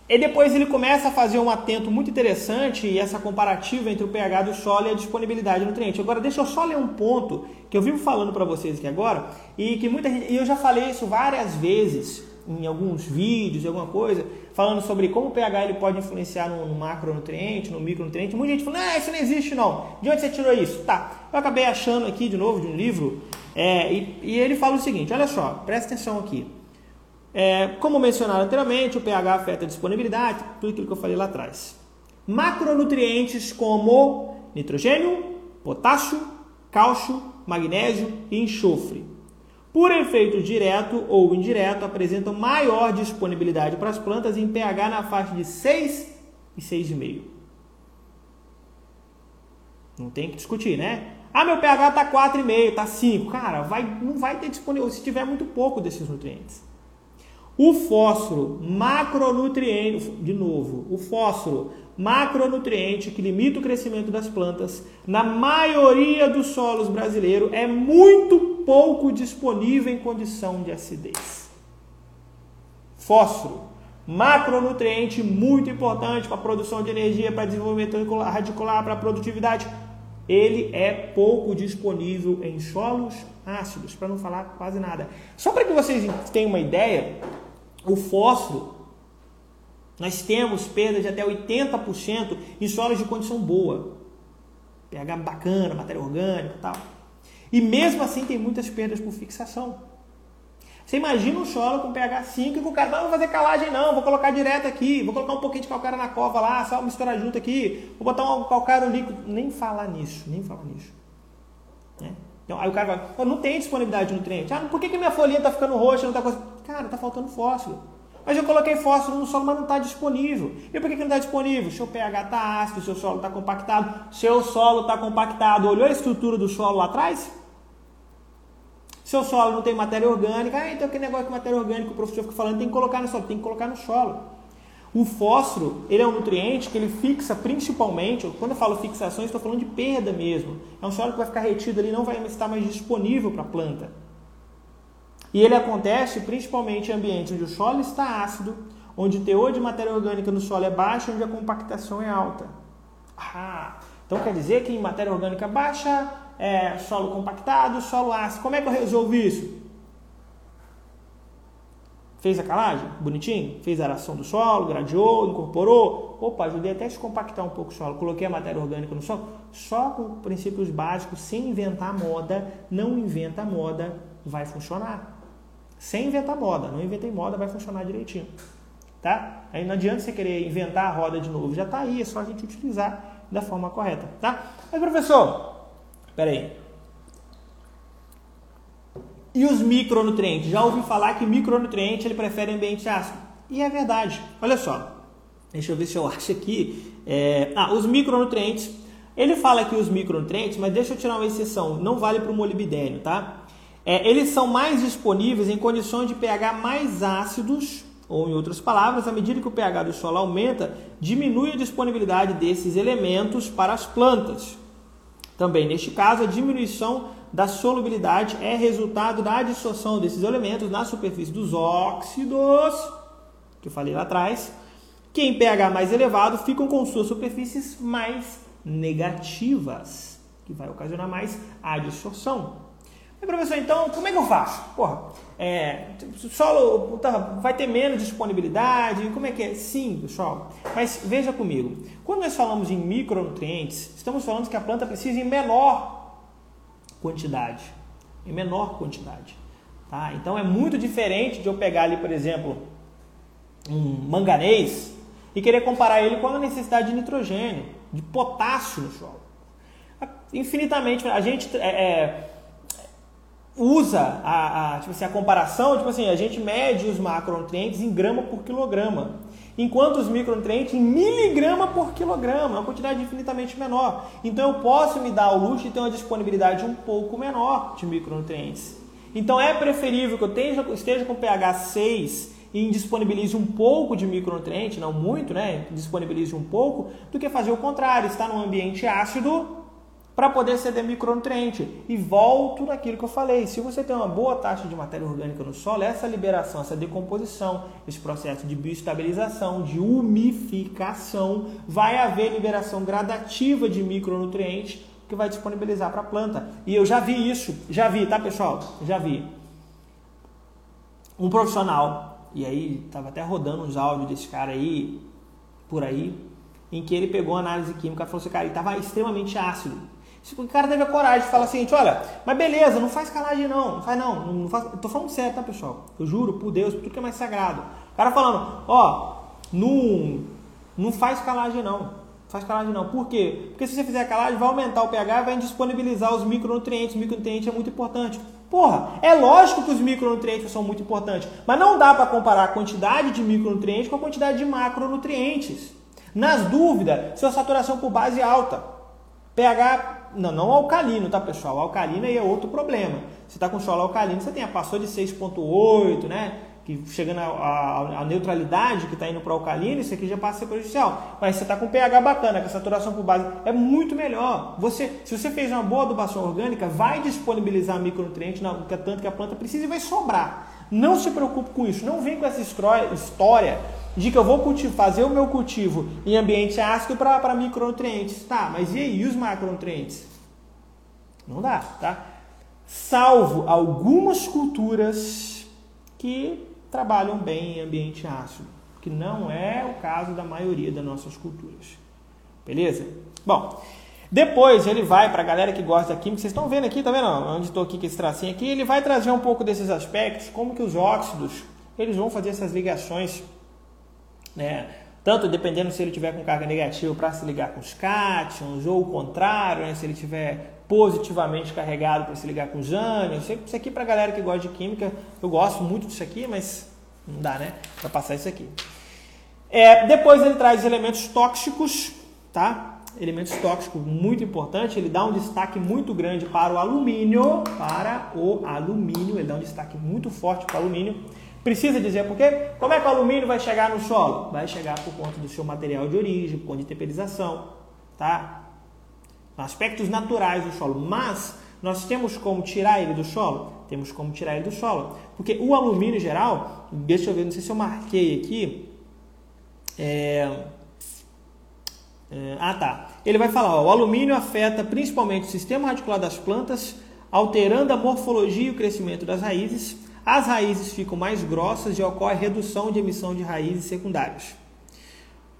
E depois ele começa a fazer um atento muito interessante e essa comparativa entre o pH do solo e a disponibilidade de nutrientes. Agora, deixa eu só ler um ponto que eu vivo falando para vocês aqui agora e que muita gente, e eu já falei isso várias vezes em alguns vídeos, alguma coisa, falando sobre como o pH ele pode influenciar no, no macronutriente, no micronutriente. Muita gente falou, não, isso não existe não. De onde você tirou isso? Tá, eu acabei achando aqui de novo de um livro, é, e, e, ele fala o seguinte, olha só, presta atenção aqui. É, como mencionado anteriormente, o pH afeta a disponibilidade, tudo aquilo que eu falei lá atrás. Macronutrientes como nitrogênio, potássio, cálcio, magnésio e enxofre por efeito direto ou indireto, apresentam maior disponibilidade para as plantas em pH na faixa de 6 e 6,5. Não tem que discutir, né? Ah, meu pH está 4,5, está 5. Cara, vai, não vai ter disponível se tiver muito pouco desses nutrientes. O fósforo, macronutriente, de novo, o fósforo, macronutriente que limita o crescimento das plantas, na maioria dos solos brasileiros é muito pouco disponível em condição de acidez. Fósforo, macronutriente muito importante para a produção de energia, para desenvolvimento radicular, para a produtividade. Ele é pouco disponível em solos ácidos, para não falar quase nada. Só para que vocês tenham uma ideia, o fósforo, nós temos perda de até 80% em solos de condição boa. pH bacana, matéria orgânica e tal. E mesmo assim tem muitas perdas por fixação. Você imagina um solo com pH 5 e o cara, não vou fazer calagem não, vou colocar direto aqui, vou colocar um pouquinho de calcário na cova lá, só misturar junto aqui, vou botar um calcário líquido. Nem falar nisso, nem falar nisso. Né? Então, aí o cara vai, não tem disponibilidade de nutriente. Ah, por que, que minha folhinha está ficando roxa? Não tá... Cara, está faltando fósforo. Mas eu coloquei fósforo no solo, mas não está disponível. E por que, que não está disponível? Seu pH está ácido, seu solo está compactado. Seu solo está compactado. Olhou a estrutura do solo lá atrás? Seu solo não tem matéria orgânica. Ah, então que negócio de matéria orgânica o professor fica falando, tem que colocar no solo. Tem que colocar no solo. O fósforo, ele é um nutriente que ele fixa principalmente, quando eu falo fixação, estou falando de perda mesmo. É um solo que vai ficar retido ali, não vai estar mais disponível para a planta. E ele acontece principalmente em ambientes onde o solo está ácido, onde o teor de matéria orgânica no solo é baixo, onde a compactação é alta. Ah, então quer dizer que em matéria orgânica baixa, é, solo compactado, solo ácido. Como é que eu resolvo isso? Fez a calagem? Bonitinho? Fez a aração do solo, gradeou, incorporou. Opa, ajudei até a descompactar um pouco o solo. Coloquei a matéria orgânica no solo. Só com princípios básicos, sem inventar moda, não inventa moda, vai funcionar. Sem inventar moda. Não inventei moda, vai funcionar direitinho. Tá? Aí não adianta você querer inventar a roda de novo. Já está aí, é só a gente utilizar da forma correta. Tá? Mas professor, peraí. E os micronutrientes? Já ouvi falar que micronutriente ele prefere ambiente ácido. E é verdade. Olha só. Deixa eu ver se eu acho aqui. É... Ah, os micronutrientes. Ele fala aqui os micronutrientes, mas deixa eu tirar uma exceção. Não vale para o molibdênio, tá? É, eles são mais disponíveis em condições de pH mais ácidos, ou em outras palavras, à medida que o pH do solo aumenta, diminui a disponibilidade desses elementos para as plantas. Também, neste caso, a diminuição da solubilidade é resultado da dissorção desses elementos na superfície dos óxidos, que eu falei lá atrás, que em pH mais elevado ficam com suas superfícies mais negativas, que vai ocasionar mais adsorção. E professor, então como é que eu faço? Porra, é, solo tá, vai ter menos disponibilidade, como é que é? Sim, pessoal, mas veja comigo, quando nós falamos em micronutrientes, estamos falando que a planta precisa em menor quantidade, em menor quantidade. Tá? Então é muito diferente de eu pegar ali, por exemplo, um manganês e querer comparar ele com a necessidade de nitrogênio, de potássio no solo. Infinitamente, a gente é, é, usa a, a, tipo assim, a comparação, tipo assim, a gente mede os macronutrientes em grama por quilograma enquanto os micronutrientes em miligrama por quilograma, uma quantidade infinitamente menor. Então eu posso me dar ao luxo de ter uma disponibilidade um pouco menor de micronutrientes. Então é preferível que eu esteja, esteja com pH 6 e disponibilize um pouco de micronutriente, não muito, né? Disponibilize um pouco, do que fazer o contrário, estar num ambiente ácido para poder ceder micronutriente. E volto naquilo que eu falei: se você tem uma boa taxa de matéria orgânica no solo, essa liberação, essa decomposição, esse processo de bioestabilização, de umificação, vai haver liberação gradativa de micronutrientes que vai disponibilizar para a planta. E eu já vi isso, já vi, tá pessoal? Já vi. Um profissional, e aí estava até rodando uns áudios desse cara aí, por aí, em que ele pegou análise química e falou assim, cara, ele estava extremamente ácido o cara teve a coragem de falar assim, olha, mas beleza, não faz calagem não, não faz não, não faz, eu tô falando sério, tá pessoal? Eu juro por Deus, por tudo que é mais sagrado. O cara falando, ó, não, não faz calagem não, faz calagem não. Por quê? Porque se você fizer calagem, vai aumentar o pH vai disponibilizar os micronutrientes. O micronutriente é muito importante. Porra, é lógico que os micronutrientes são muito importantes, mas não dá para comparar a quantidade de micronutrientes com a quantidade de macronutrientes. Nas dúvidas, sua saturação por base é alta. pH não, não alcalino, tá pessoal? alcalino aí é outro problema. Você está com solo alcalino, você tem a passou de 6,8, né? Que chegando a, neutralidade que está indo para o alcalino, isso aqui já passa a ser prejudicial. Mas você está com pH bacana, com a saturação por base é muito melhor. Você, se você fez uma boa adubação orgânica, vai disponibilizar micronutrientes, que é tanto que a planta precisa e vai sobrar. Não se preocupe com isso. Não vem com essa história de que eu vou cultivo, fazer o meu cultivo em ambiente ácido para micronutrientes. Tá, mas e aí os macronutrientes? Não dá, tá? Salvo algumas culturas que trabalham bem em ambiente ácido, que não é o caso da maioria das nossas culturas. Beleza? Bom, depois ele vai para a galera que gosta da química, vocês estão vendo aqui, tá vendo? Onde estou aqui com esse tracinho aqui, ele vai trazer um pouco desses aspectos, como que os óxidos, eles vão fazer essas ligações né? Tanto dependendo se ele tiver com carga negativa para se ligar com os cátions, ou o contrário, né? se ele tiver positivamente carregado para se ligar com os ânions. Isso aqui para galera que gosta de química, eu gosto muito disso aqui, mas não dá, né? Para passar isso aqui. É, depois ele traz elementos tóxicos, tá? Elementos tóxicos muito importante, ele dá um destaque muito grande para o alumínio, para o alumínio, ele dá um destaque muito forte para o alumínio Precisa dizer por quê? Como é que o alumínio vai chegar no solo? Vai chegar por conta do seu material de origem, por conta de temperização, tá? Aspectos naturais do solo. Mas nós temos como tirar ele do solo? Temos como tirar ele do solo. Porque o alumínio em geral, deixa eu ver, não sei se eu marquei aqui. É, é, ah, tá. Ele vai falar: ó, o alumínio afeta principalmente o sistema radicular das plantas, alterando a morfologia e o crescimento das raízes. As raízes ficam mais grossas e ocorre redução de emissão de raízes secundárias.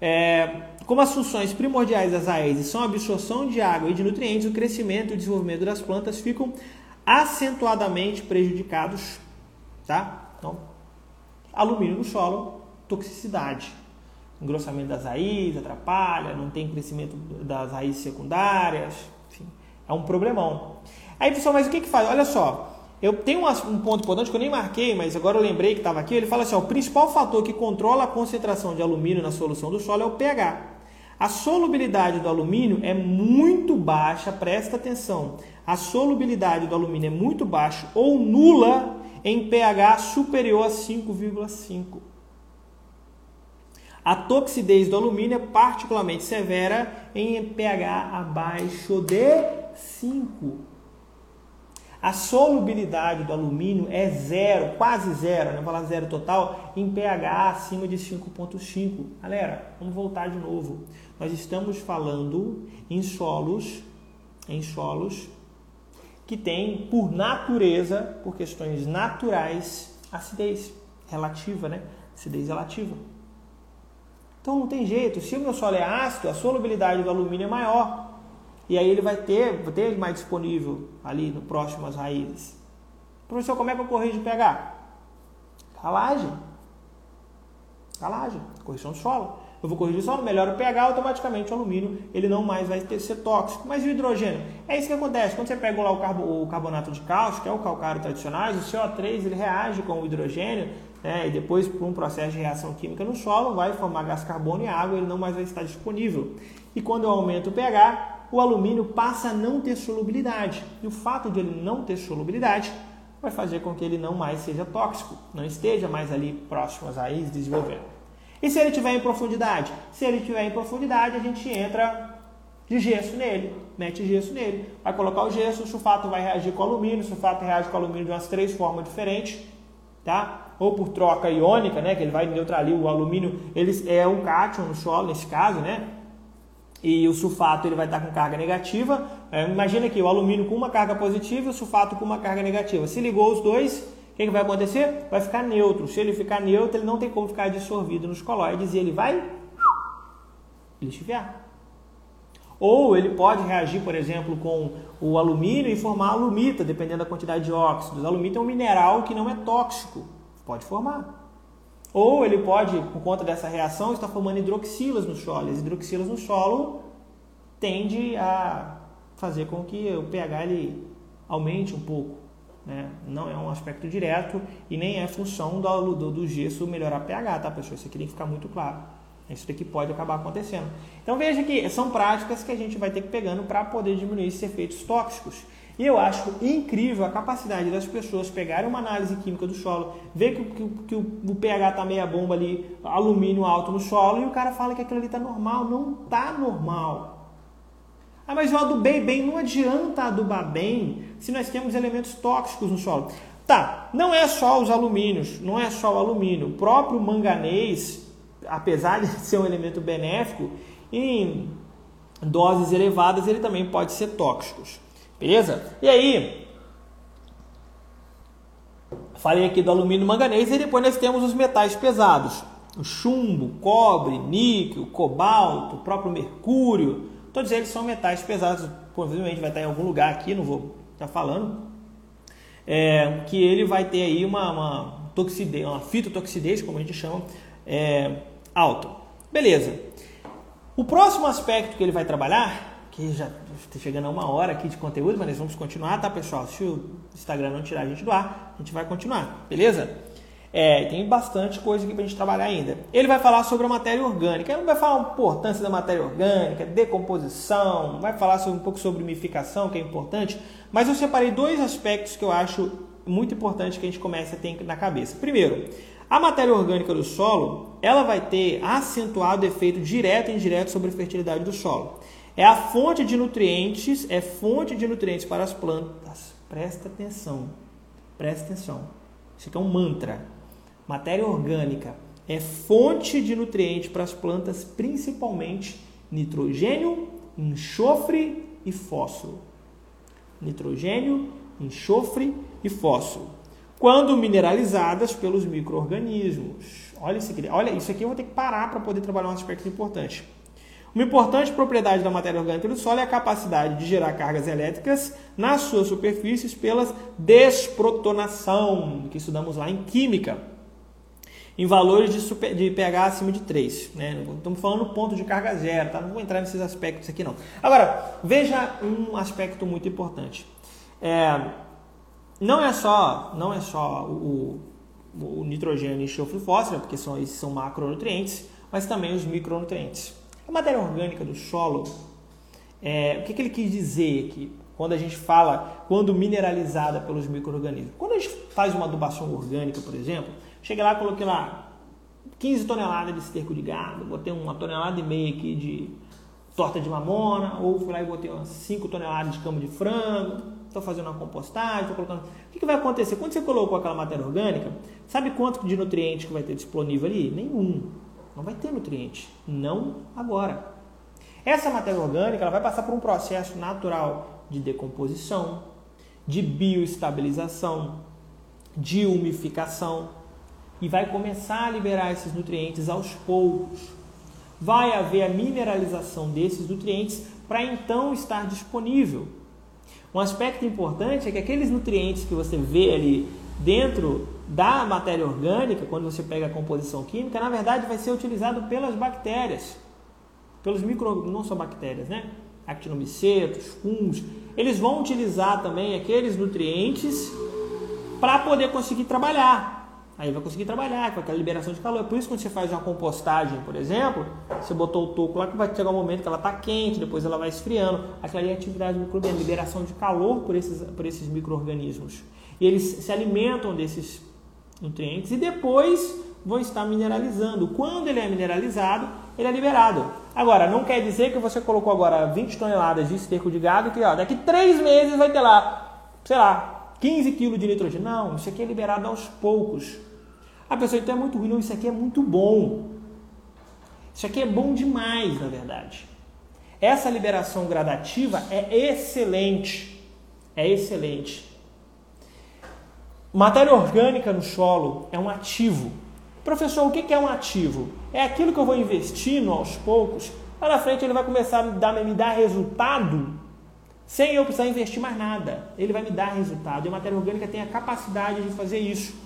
É, como as funções primordiais das raízes são a absorção de água e de nutrientes, o crescimento e o desenvolvimento das plantas ficam acentuadamente prejudicados. Tá? Então, alumínio no solo, toxicidade engrossamento das raízes atrapalha, não tem crescimento das raízes secundárias, enfim, é um problemão. Aí, pessoal, mas o que que faz? Olha só, eu tenho um ponto importante que eu nem marquei, mas agora eu lembrei que estava aqui. Ele fala assim: ó, o principal fator que controla a concentração de alumínio na solução do solo é o pH. A solubilidade do alumínio é muito baixa, presta atenção. A solubilidade do alumínio é muito baixa ou nula em pH superior a 5,5. A toxidez do alumínio é particularmente severa em pH abaixo de 5. A solubilidade do alumínio é zero, quase zero, não né? falar zero total, em pH acima de 5,5. Galera, vamos voltar de novo. Nós estamos falando em solos, em solos que têm, por natureza, por questões naturais, acidez relativa, né? Acidez relativa. Então não tem jeito. Se o meu solo é ácido, a solubilidade do alumínio é maior. E aí ele vai ter, vai ter mais disponível ali no próximo às raízes. Professor, como é que eu corrijo o pH? Calagem. Calagem. Correção do solo. Eu vou corrigir solo, melhora o pH, automaticamente o alumínio ele não mais vai ter, ser tóxico. Mas e o hidrogênio? É isso que acontece. Quando você pega lá o, carbo, o carbonato de cálcio, que é o calcário tradicional, o CO3 ele reage com o hidrogênio né, e depois por um processo de reação química no solo, vai formar gás carbono e água, ele não mais vai estar disponível. E quando eu aumento o pH, o alumínio passa a não ter solubilidade. E o fato de ele não ter solubilidade vai fazer com que ele não mais seja tóxico, não esteja mais ali próximo às raízes desenvolvendo. E se ele estiver em profundidade? Se ele estiver em profundidade, a gente entra de gesso nele, mete gesso nele. Vai colocar o gesso, o sulfato vai reagir com o alumínio, o sulfato reage com o alumínio de umas três formas diferentes, tá? ou por troca iônica, né, que ele vai neutralizar o alumínio, ele é um cátion no solo nesse caso, né? E o sulfato ele vai estar com carga negativa. É, imagina aqui o alumínio com uma carga positiva e o sulfato com uma carga negativa. Se ligou os dois, o que, que vai acontecer? Vai ficar neutro. Se ele ficar neutro, ele não tem como ficar dissolvido nos colóides e ele vai lixiviar. Ou ele pode reagir, por exemplo, com o alumínio e formar alumita, dependendo da quantidade de óxidos. Alumita é um mineral que não é tóxico. Pode formar. Ou ele pode, por conta dessa reação, estar formando hidroxilas no solo. As hidroxilas no solo tende a fazer com que o pH ele aumente um pouco. Né? Não é um aspecto direto e nem é função do, do, do gesso melhorar pH, tá pessoal? Isso aqui tem que ficar muito claro. Isso daqui pode acabar acontecendo. Então veja que são práticas que a gente vai ter que pegando para poder diminuir esses efeitos tóxicos. E eu acho incrível a capacidade das pessoas pegarem uma análise química do solo, ver que, que, que o pH está meia bomba ali, alumínio alto no solo, e o cara fala que aquilo ali está normal. Não está normal. Ah, mas eu adubei bem. Não adianta adubar bem se nós temos elementos tóxicos no solo. Tá, não é só os alumínios, não é só o alumínio. O próprio manganês, apesar de ser um elemento benéfico, em doses elevadas ele também pode ser tóxico. Beleza? E aí, falei aqui do alumínio manganês e depois nós temos os metais pesados. O chumbo, cobre, níquel, cobalto, o próprio mercúrio. Todos eles são metais pesados. Provavelmente vai estar em algum lugar aqui, não vou estar falando. É, que ele vai ter aí uma, uma toxidez, uma fitotoxidez, como a gente chama, é, alta. Beleza. O próximo aspecto que ele vai trabalhar que já está chegando a uma hora aqui de conteúdo, mas nós vamos continuar, tá, pessoal? Se o Instagram não tirar a gente do ar, a gente vai continuar, beleza? É, tem bastante coisa aqui para a gente trabalhar ainda. Ele vai falar sobre a matéria orgânica, ele vai falar a importância da matéria orgânica, decomposição, vai falar sobre, um pouco sobre umificação, que é importante, mas eu separei dois aspectos que eu acho muito importante que a gente comece a ter na cabeça. Primeiro, A matéria orgânica do solo, ela vai ter acentuado efeito direto e indireto sobre a fertilidade do solo. É a fonte de nutrientes, é fonte de nutrientes para as plantas. Presta atenção. Presta atenção. Isso aqui é um mantra. Matéria orgânica é fonte de nutrientes para as plantas, principalmente nitrogênio, enxofre e fósforo. Nitrogênio, enxofre e fósforo quando mineralizadas pelos micro-organismos. Olha, isso aqui, olha, isso aqui eu vou ter que parar para poder trabalhar um aspecto importante. Uma importante propriedade da matéria orgânica do solo é a capacidade de gerar cargas elétricas nas suas superfícies pela desprotonação, que estudamos lá em química, em valores de, super, de pH acima de 3. Né? Estamos falando ponto de carga zero, tá? não vou entrar nesses aspectos aqui não. Agora, veja um aspecto muito importante. É, não é só, não é só o, o nitrogênio e enxofre fósforo, porque são, esses são macronutrientes, mas também os micronutrientes. A matéria orgânica do solo, é, o que, que ele quis dizer aqui? Quando a gente fala, quando mineralizada pelos micro-organismos. Quando a gente faz uma adubação orgânica, por exemplo, cheguei lá, coloquei lá 15 toneladas de esterco de gado, botei uma tonelada e meia aqui de torta de mamona, ou fui lá e botei umas 5 toneladas de cama de frango, estou fazendo uma compostagem, estou colocando. O que, que, vai acontecer? Quando você colocou aquela matéria orgânica, sabe quanto de nutriente que vai ter disponível ali? Nenhum. Não vai ter nutriente. Não agora. Essa matéria orgânica ela vai passar por um processo natural de decomposição, de bioestabilização, de umificação e vai começar a liberar esses nutrientes aos poucos. Vai haver a mineralização desses nutrientes para então estar disponível um aspecto importante é que aqueles nutrientes que você vê ali dentro da matéria orgânica, quando você pega a composição química, na verdade vai ser utilizado pelas bactérias, pelos micro, não só bactérias, né? Actinomicetos, fungos, eles vão utilizar também aqueles nutrientes para poder conseguir trabalhar. Aí vai conseguir trabalhar com aquela liberação de calor. É por isso quando você faz uma compostagem, por exemplo, você botou o toco lá que vai chegar um momento que ela está quente, depois ela vai esfriando. Aquela é a atividade microbiana, liberação de calor por esses, por esses micro-organismos. E eles se alimentam desses nutrientes e depois vão estar mineralizando. Quando ele é mineralizado, ele é liberado. Agora, não quer dizer que você colocou agora 20 toneladas de esterco de gado que ó, daqui 3 meses vai ter lá, sei lá, 15 quilos de nitrogênio. Não, isso aqui é liberado aos poucos. A pessoa então é muito ruim, não, isso aqui é muito bom. Isso aqui é bom demais, na verdade. Essa liberação gradativa é excelente. É excelente. Matéria orgânica no solo é um ativo. Professor, o que é um ativo? É aquilo que eu vou investindo aos poucos. Lá na frente ele vai começar a me dar, me dar resultado sem eu precisar investir mais nada. Ele vai me dar resultado. E a matéria orgânica tem a capacidade de fazer isso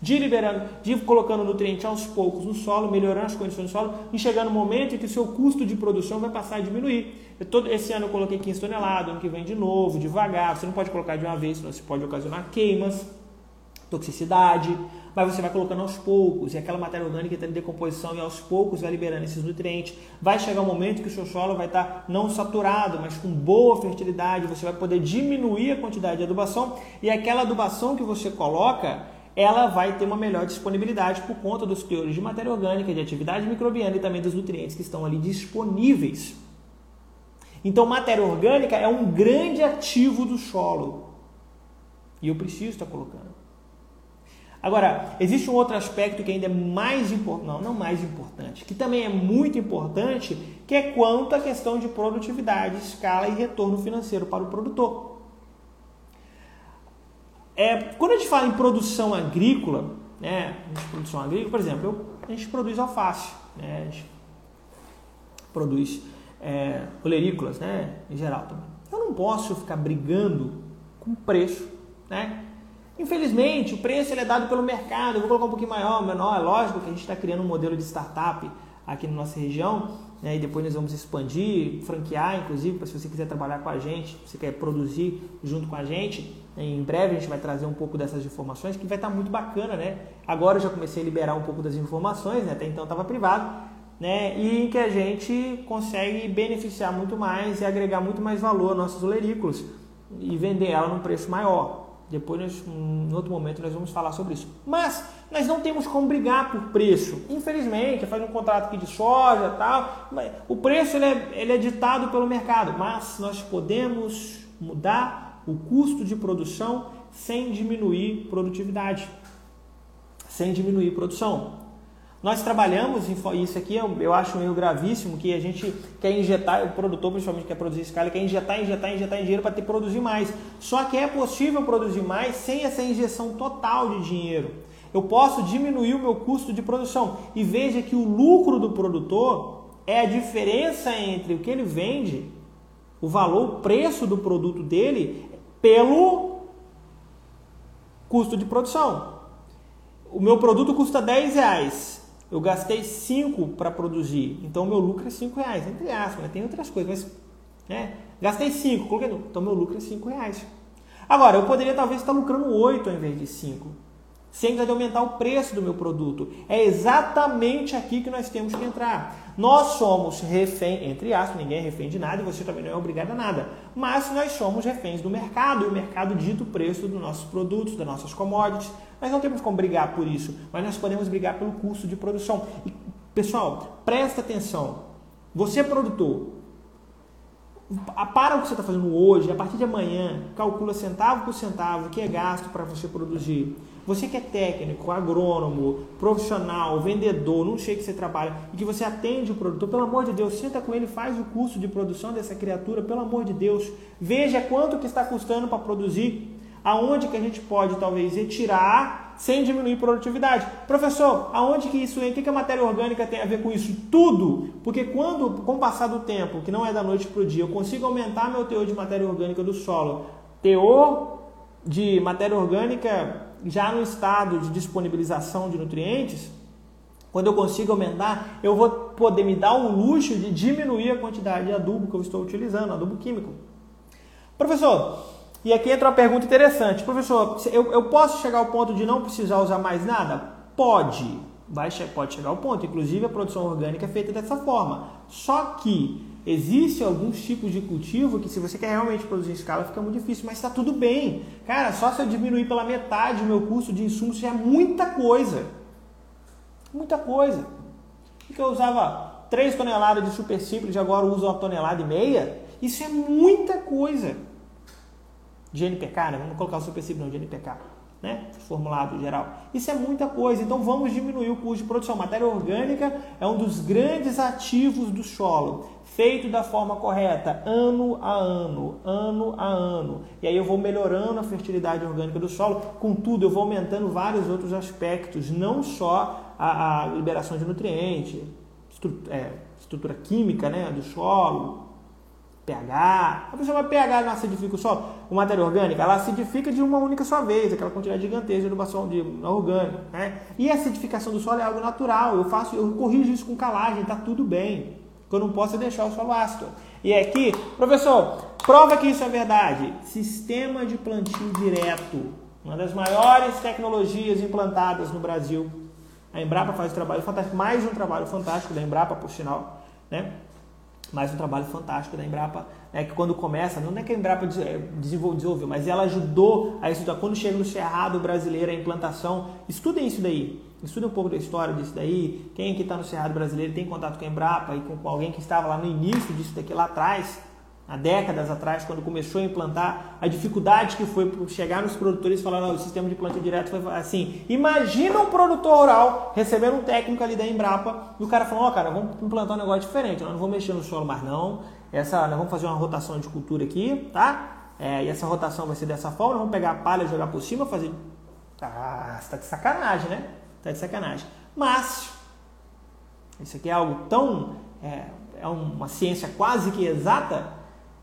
de liberando, de colocando nutriente aos poucos no solo, melhorando as condições do solo, e chegar no momento em que o seu custo de produção vai passar a diminuir. Eu, todo, esse ano eu coloquei 15 toneladas, ano que vem de novo, devagar. Você não pode colocar de uma vez, senão você pode ocasionar queimas, toxicidade, mas você vai colocando aos poucos, e aquela matéria orgânica está em decomposição e aos poucos vai liberando esses nutrientes. Vai chegar um momento que o seu solo vai estar não saturado, mas com boa fertilidade, você vai poder diminuir a quantidade de adubação, e aquela adubação que você coloca ela vai ter uma melhor disponibilidade por conta dos teores de matéria orgânica, de atividade microbiana e também dos nutrientes que estão ali disponíveis. Então, matéria orgânica é um grande ativo do solo. E eu preciso estar colocando. Agora, existe um outro aspecto que ainda é mais importante, não, não mais importante, que também é muito importante, que é quanto à questão de produtividade, escala e retorno financeiro para o produtor. É, quando a gente fala em produção agrícola, né, produção agrícola, por exemplo, eu, a gente produz alface, né, a gente produz é, olerícolas, né, em geral também. Eu não posso ficar brigando com preço, né? Infelizmente, o preço ele é dado pelo mercado. Eu vou colocar um pouquinho maior, menor. É lógico que a gente está criando um modelo de startup aqui na nossa região, né, e depois nós vamos expandir, franquear, inclusive, para se você quiser trabalhar com a gente, se você quer produzir junto com a gente, em breve a gente vai trazer um pouco dessas informações, que vai estar tá muito bacana, né? Agora eu já comecei a liberar um pouco das informações, né? até então estava privado, né? E em que a gente consegue beneficiar muito mais e agregar muito mais valor aos nossos olerícolas e vender ela num preço maior. Depois, em outro momento, nós vamos falar sobre isso. Mas, nós não temos como brigar por preço. Infelizmente, faz um contrato aqui de soja tal, o preço ele é, ele é ditado pelo mercado, mas nós podemos mudar o custo de produção sem diminuir produtividade, sem diminuir produção. Nós trabalhamos, isso aqui eu, eu acho um erro gravíssimo, que a gente quer injetar, o produtor principalmente quer produzir escala, quer injetar, injetar, injetar dinheiro para ter produzir mais. Só que é possível produzir mais sem essa injeção total de dinheiro. Eu posso diminuir o meu custo de produção. E veja que o lucro do produtor é a diferença entre o que ele vende, o valor, o preço do produto dele, pelo custo de produção. O meu produto custa 10 reais eu gastei 5 para produzir, então meu lucro é 5 reais, entre aspas, né? tem outras coisas, mas né? gastei 5, coloquei, então meu lucro é 5 reais. Agora, eu poderia talvez estar lucrando 8 ao invés de 5, sem de aumentar o preço do meu produto. É exatamente aqui que nós temos que entrar. Nós somos refém, entre aspas, ninguém é refém de nada e você também não é obrigado a nada. Mas nós somos reféns do mercado e o mercado dita o preço dos nossos produtos, das nossas commodities. Nós não temos como brigar por isso, mas nós podemos brigar pelo custo de produção. E, pessoal, presta atenção. Você é produtor, para o que você está fazendo hoje, a partir de amanhã, calcula centavo por centavo o que é gasto para você produzir. Você que é técnico, agrônomo, profissional, vendedor, não sei que você trabalha e que você atende o produtor, pelo amor de Deus, senta com ele, faz o custo de produção dessa criatura, pelo amor de Deus, veja quanto que está custando para produzir, aonde que a gente pode talvez retirar sem diminuir produtividade. Professor, aonde que isso entra? O que a matéria orgânica tem a ver com isso? Tudo! Porque quando, com o passar do tempo, que não é da noite para o dia, eu consigo aumentar meu teor de matéria orgânica do solo, teor de matéria orgânica já no estado de disponibilização de nutrientes, quando eu consigo aumentar, eu vou poder me dar o luxo de diminuir a quantidade de adubo que eu estou utilizando, adubo químico. Professor, e aqui entra uma pergunta interessante. Professor, eu, eu posso chegar ao ponto de não precisar usar mais nada? Pode. Vai, pode chegar ao ponto. Inclusive, a produção orgânica é feita dessa forma. Só que Existem alguns tipos de cultivo que, se você quer realmente produzir em escala, fica muito difícil, mas está tudo bem. Cara, só se eu diminuir pela metade o meu custo de insumos já é muita coisa. Muita coisa. Porque eu usava 3 toneladas de super simples e agora uso uma tonelada e meia. Isso é muita coisa. De NPK, né? Vamos colocar o super simples não, de NPK né? formulado geral. Isso é muita coisa, então vamos diminuir o custo de produção. Matéria orgânica é um dos grandes ativos do solo, feito da forma correta, ano a ano, ano a ano. E aí eu vou melhorando a fertilidade orgânica do solo, contudo, eu vou aumentando vários outros aspectos, não só a, a liberação de nutrientes, estrutura, é, estrutura química né, do solo, pH. A pessoa vai pH não acidifica o solo. O matéria orgânica, ela acidifica de uma única só vez, aquela quantidade gigantesca de adubação de orgânico. Né? E a acidificação do solo é algo natural. Eu faço, eu corrijo isso com calagem, tá tudo bem. Que eu não posso deixar o solo ácido. E aqui, professor, prova que isso é verdade. Sistema de plantio direto. Uma das maiores tecnologias implantadas no Brasil. A Embrapa faz um trabalho fantástico, mais um trabalho fantástico da Embrapa, por sinal, né? Mais um trabalho fantástico da Embrapa, né, que quando começa, não é que a Embrapa eh, desenvolveu, mas ela ajudou a estudar. Quando chega no Cerrado brasileiro, a implantação, estudem isso daí, estudem um pouco da história disso daí. Quem que está no Cerrado brasileiro tem contato com a Embrapa e com alguém que estava lá no início disso daqui lá atrás, há décadas atrás, quando começou a implantar, a dificuldade que foi chegar nos produtores e falar, o sistema de plantio direto foi assim. Imagina um produtor rural recebendo um técnico ali da Embrapa e o cara falou, ó, oh, cara, vamos implantar um negócio diferente, nós não vamos mexer no solo mais não, essa, nós vamos fazer uma rotação de cultura aqui, tá? É, e essa rotação vai ser dessa forma, nós vamos pegar a palha, jogar por cima, fazer... Ah, você tá de sacanagem, né? Tá de sacanagem. Mas, isso aqui é algo tão... É, é uma ciência quase que exata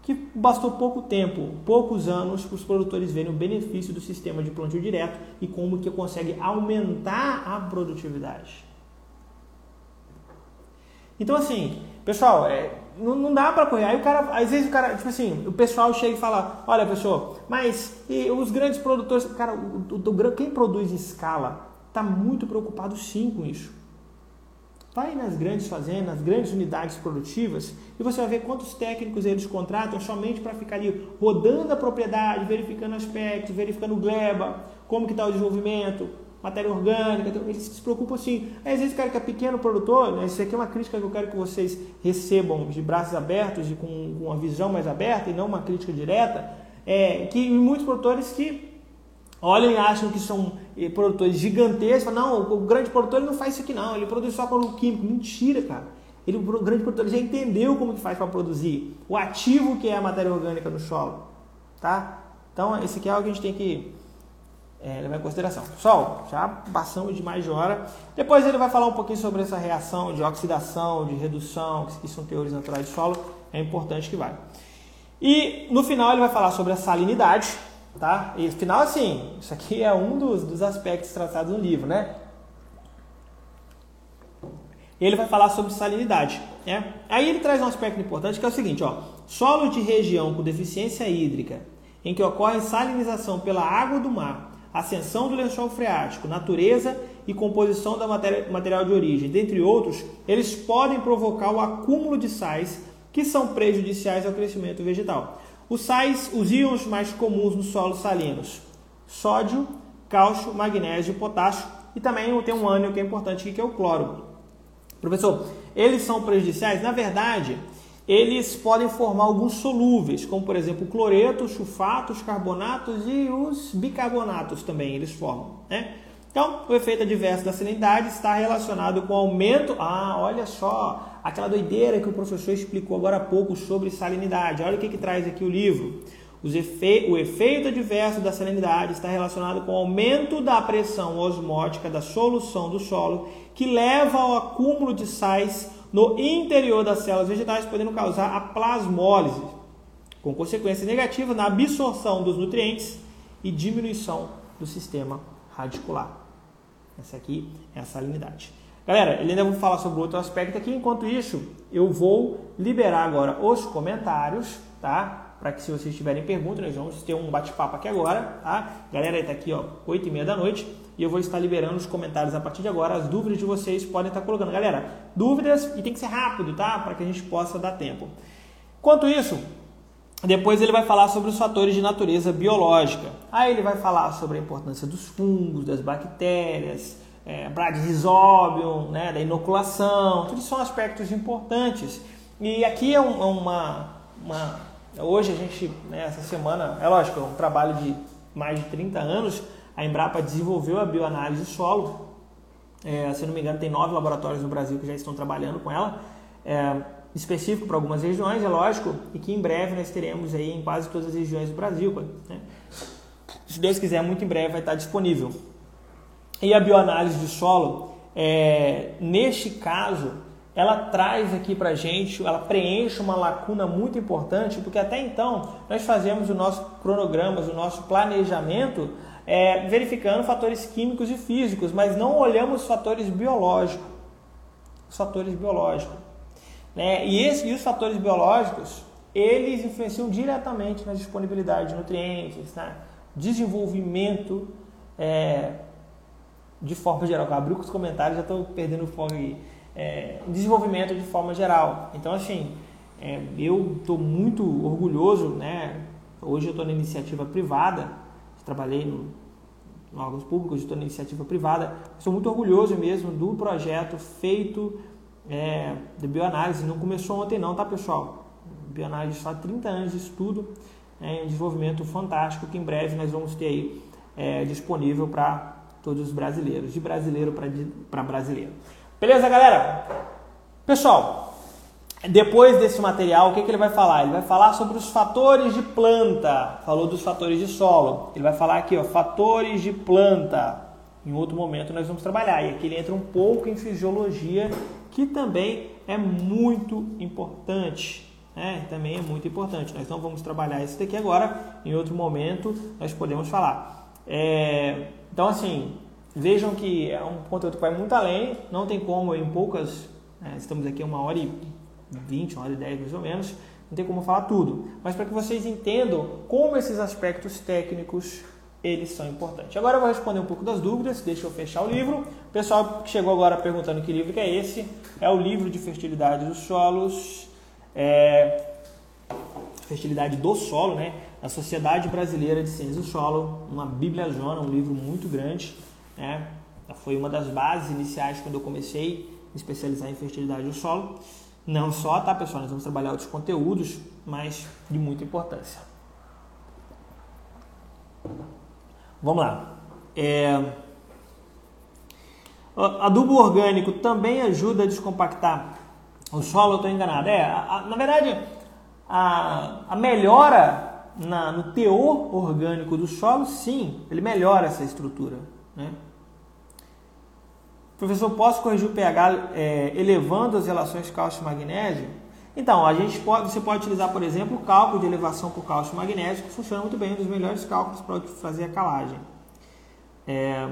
que bastou pouco tempo, poucos anos, para os produtores verem o benefício do sistema de plantio direto e como que consegue aumentar a produtividade. Então, assim, pessoal, é, não, não, dá para correr. Aí o cara, às vezes o cara, tipo assim, o pessoal chega e fala: Olha, pessoal, mas os grandes produtores, cara, o, o, quem produz em escala está muito preocupado sim com isso. Vai nas grandes fazendas, nas grandes unidades produtivas e você vai ver quantos técnicos eles contratam somente para ficar ali rodando a propriedade, verificando aspectos, verificando gleba, como que está o desenvolvimento. matéria orgânica, então, eles se preocupam assim. Às vezes o cara que é pequeno produtor, né, isso aqui é uma crítica que eu quero que vocês recebam de braços abertos e com, com uma visão mais aberta e não uma crítica direta, é que muitos produtores que olham e acham que são eh, produtores gigantescos, não, o grande produtor ele não faz isso aqui não, ele produz só com químico. Mentira, cara. Ele, o grande produtor já entendeu como que faz para produzir, o ativo que é a matéria orgânica no solo, tá? Então, esse aqui é algo que a gente tem que é, levar em consideração. Pessoal, já passamos de mais de hora. Depois ele vai falar um pouquinho sobre essa reação de oxidação, de redução, que são teores naturais de solo. É importante que vai. E no final ele vai falar sobre a salinidade, tá? E final, assim, isso aqui é um dos, dos aspectos tratados no livro, né? Ele vai falar sobre salinidade, né? Aí ele traz um aspecto importante que é o seguinte, ó. Solo de região com deficiência hídrica, em que ocorre salinização pela água do mar, ascensão do lençol freático, natureza e composição da matéria, material de origem, dentre outros, eles podem provocar o acúmulo de sais que são prejudiciais ao crescimento vegetal. Os sais, os íons mais comuns nos solos salinos, sódio, cálcio, magnésio, potássio e também tem um ânion que é importante aqui, que é o cloro. Professor, eles são prejudiciais? Na verdade, eles podem formar alguns solúveis, como por exemplo cloretos, sulfatos, carbonatos e os bicarbonatos também eles formam. Né? Então, o efeito adverso da salinidade está relacionado com o aumento. Ah, olha só, aquela doideira que o professor explicou agora há pouco sobre salinidade. Olha o que, que traz aqui o livro. Efe... O efeito adverso da salinidade está relacionado com o aumento da pressão osmótica da solução do solo, que leva ao acúmulo de sais no interior das células vegetais, podendo causar a plasmólise, com consequências negativas na absorção dos nutrientes e diminuição do sistema radicular. Essa aqui é a salinidade. Galera, ele ainda vou falar sobre outro aspecto aqui. Enquanto isso, eu vou liberar agora os comentários, tá? Para que se vocês tiverem perguntas, nós vamos ter um bate-papo aqui agora, tá? Galera, está aqui, ó, 8 e meia da noite e eu vou estar liberando os comentários a partir de agora. As dúvidas de vocês podem estar colocando. Galera, dúvidas e tem que ser rápido, tá? Para que a gente possa dar tempo. Enquanto isso, depois ele vai falar sobre os fatores de natureza biológica. Aí ele vai falar sobre a importância dos fungos, das bactérias, é, Bradyrhizobium, né, da inoculação. Tudo são aspectos importantes. E aqui é, um, é uma, uma, Hoje a gente, né, essa semana, é lógico, é um trabalho de mais de 30 anos a Embrapa desenvolveu a bioanálise do solo. É, se não me engano, tem nove laboratórios no Brasil que já estão trabalhando com ela. É, específico para algumas regiões, é lógico, e que em breve nós teremos aí em quase todas as regiões do Brasil. Né? Se Deus quiser, muito em breve vai estar disponível. E a bioanálise de solo, é, neste caso, ela traz aqui para gente, ela preenche uma lacuna muito importante, porque até então nós fazemos o nosso cronograma, o nosso planejamento é, verificando fatores químicos e físicos, mas não olhamos fatores biológicos. Os fatores biológicos. Né? E, esse, e os fatores biológicos, eles influenciam diretamente na disponibilidade de nutrientes, né? desenvolvimento é, de forma geral. Abriu com os comentários, já estou perdendo o foco aqui. É, desenvolvimento de forma geral. Então, assim, é, eu estou muito orgulhoso, né? Hoje eu estou na iniciativa privada, trabalhei no, no órgãos públicos, estou na iniciativa privada. Sou muito orgulhoso mesmo do projeto feito é, de bioanálise. Não começou ontem não, tá pessoal? Bioanálise só 30 anos de estudo, é um desenvolvimento fantástico que em breve nós vamos ter aí é, disponível para todos os brasileiros, de brasileiro para brasileiro. Beleza, galera? Pessoal, depois desse material, o que, que ele vai falar? Ele vai falar sobre os fatores de planta. Falou dos fatores de solo. Ele vai falar aqui, ó, fatores de planta. Em outro momento nós vamos trabalhar. E aqui ele entra um pouco em fisiologia, que também é muito importante. Né? Também é muito importante. Nós não vamos trabalhar isso daqui agora. Em outro momento nós podemos falar. É... Então, assim, vejam que é um conteúdo que vai muito além. Não tem como em poucas. Né? Estamos aqui uma hora e 20, uma hora e 10 mais ou menos, não tem como falar tudo, mas para que vocês entendam como esses aspectos técnicos eles são importantes. Agora eu vou responder um pouco das dúvidas, deixa eu fechar o livro. O pessoal que chegou agora perguntando que livro que é esse, é o livro de fertilidade dos solos, é, fertilidade do solo, né? A Sociedade Brasileira de Ciências do Solo, uma bibliazona, um livro muito grande, né? Foi uma das bases iniciais quando eu comecei a me especializar em fertilidade do solo. Não só, tá, pessoal? Nós vamos trabalhar outros conteúdos, mas de muita importância. Vamos lá. É... Adubo orgânico também ajuda a descompactar o solo, eu estou enganado. É, a, a, na verdade, a, a melhora na, no teor orgânico do solo, sim, ele melhora essa estrutura. Né? Professor, posso corrigir o pH é, elevando as relações cálcio-magnésio? Então, a gente pode, você pode utilizar, por exemplo, o cálculo de elevação por cálcio-magnésio, que funciona muito bem, um dos melhores cálculos para fazer a calagem. É,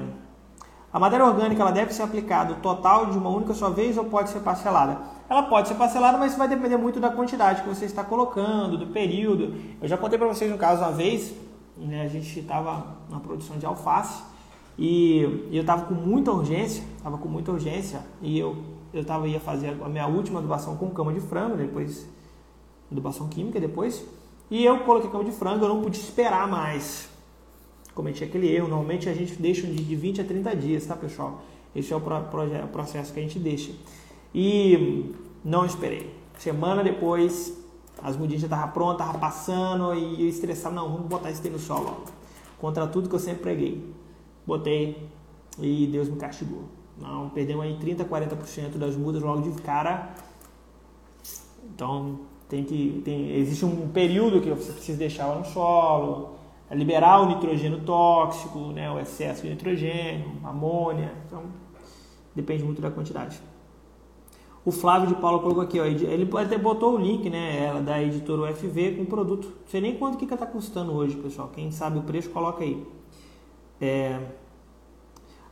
a matéria orgânica ela deve ser aplicada total de uma única só vez ou pode ser parcelada? Ela pode ser parcelada, mas vai depender muito da quantidade que você está colocando, do período. Eu já contei para vocês um caso uma vez, né, a gente estava na produção de alface e eu estava com muita urgência, estava com muita urgência e eu eu tava, ia fazer a minha última adubação com cama de frango, depois adubação química depois, e eu coloquei cama de frango, eu não pude esperar mais. Cometi aquele erro, normalmente a gente deixa de 20 a 30 dias, tá pessoal? Esse é o processo que a gente deixa. E não esperei. Semana depois, as mudinhas já estavam prontas, estavam passando e eu estressado, não, vamos botar isso no solo. Contra tudo que eu sempre preguei. Botei e Deus me castigou. Não, perdemos aí 30, 40% das mudas logo de cara. Então, tem que tem, existe um período que você precisa deixar ela no solo, liberar o nitrogênio tóxico, né, o excesso de nitrogênio, amônia. Então, depende muito da quantidade. O Flávio de Paulo colocou aqui, ó, ele até botou o link, né, da editora UFV com o produto. Não sei nem quanto que está custando hoje, pessoal. Quem sabe o preço, coloca aí. É,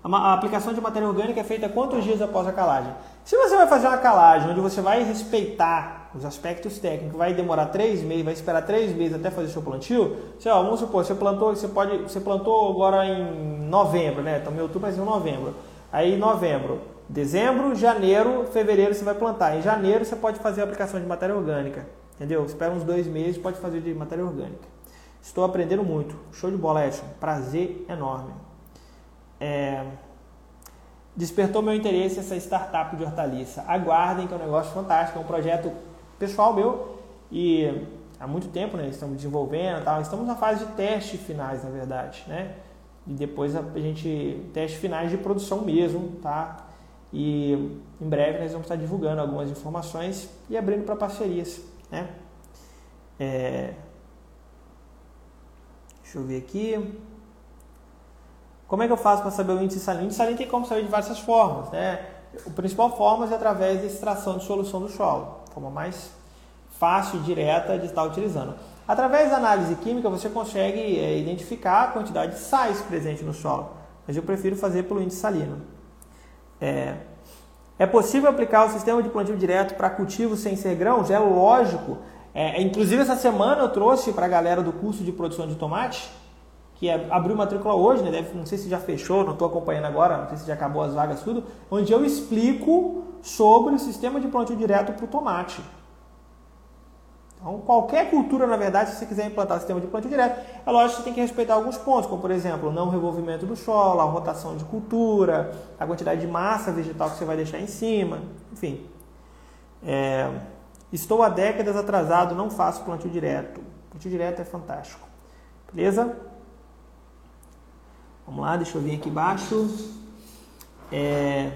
a aplicação de matéria orgânica é feita quantos dias após a calagem? Se você vai fazer uma calagem onde você vai respeitar os aspectos técnicos, vai demorar três meses, vai esperar três meses até fazer seu plantio, você, ó, vamos supor, você plantou, você pode, você plantou agora em novembro, né? Então meu outubro vai em novembro. Aí novembro, dezembro, janeiro, fevereiro você vai plantar. Em janeiro você pode fazer a aplicação de matéria orgânica, entendeu? Espera uns dois meses, pode fazer de matéria orgânica. Estou aprendendo muito. Show de bola, Edson. Prazer enorme é, despertou meu interesse essa startup de hortaliça. Aguardem que é um negócio fantástico, é um projeto pessoal meu e há muito tempo né, estamos desenvolvendo, tal. estamos na fase de teste finais, na verdade, né? E depois a gente teste finais de produção mesmo, tá? E em breve nós vamos estar divulgando algumas informações e abrindo para parcerias, né? É... Deixa eu ver aqui. Como é que eu faço para saber o índice salino? O salino tem como saber de várias formas. Né? A principal forma é através da extração de solução do solo, forma mais fácil e direta de estar utilizando. Através da análise química, você consegue é, identificar a quantidade de sais presente no solo, mas eu prefiro fazer pelo índice salino. É, é possível aplicar o sistema de plantio direto para cultivos sem ser grãos? É lógico. É, inclusive, essa semana eu trouxe para a galera do curso de produção de tomate que é, abriu matrícula hoje, né? Deve, não sei se já fechou, não estou acompanhando agora, não sei se já acabou as vagas tudo, onde eu explico sobre o sistema de plantio direto para o tomate. Então, qualquer cultura, na verdade, se você quiser implantar sistema de plantio direto, é lógico que você tem que respeitar alguns pontos, como por exemplo, não revolvimento do solo, a rotação de cultura, a quantidade de massa vegetal que você vai deixar em cima, enfim. É, estou há décadas atrasado, não faço plantio direto. Plantio direto é fantástico. Beleza? Vamos lá, deixa eu vir aqui embaixo. É...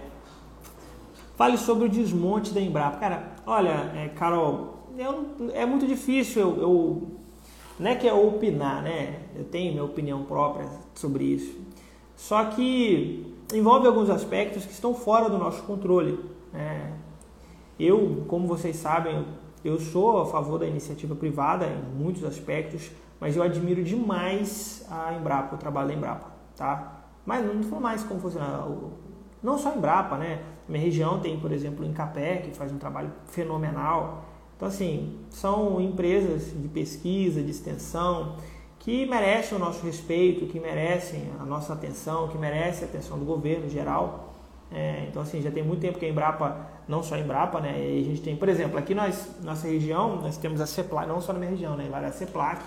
Fale sobre o desmonte da Embrapa. Cara, olha, é, Carol, eu, é muito difícil eu, eu, Não é que é opinar, né? Eu tenho minha opinião própria sobre isso. Só que envolve alguns aspectos que estão fora do nosso controle. Né? Eu, como vocês sabem, eu sou a favor da iniciativa privada em muitos aspectos, mas eu admiro demais a Embrapa, o trabalho da Embrapa tá? Mas não falou mais como funciona. Não só em Brapa, né? Minha região tem, por exemplo, em Capé, que faz um trabalho fenomenal. Então, assim, são empresas de pesquisa, de extensão, que merecem o nosso respeito, que merecem a nossa atenção, que merecem a atenção do governo em geral. É, então, assim, já tem muito tempo que a Embrapa, não só a Embrapa, né? A gente tem, por exemplo, aqui nós, nossa região, nós temos a CEPLAC, não só na minha região, né? Lá a CEPLAC,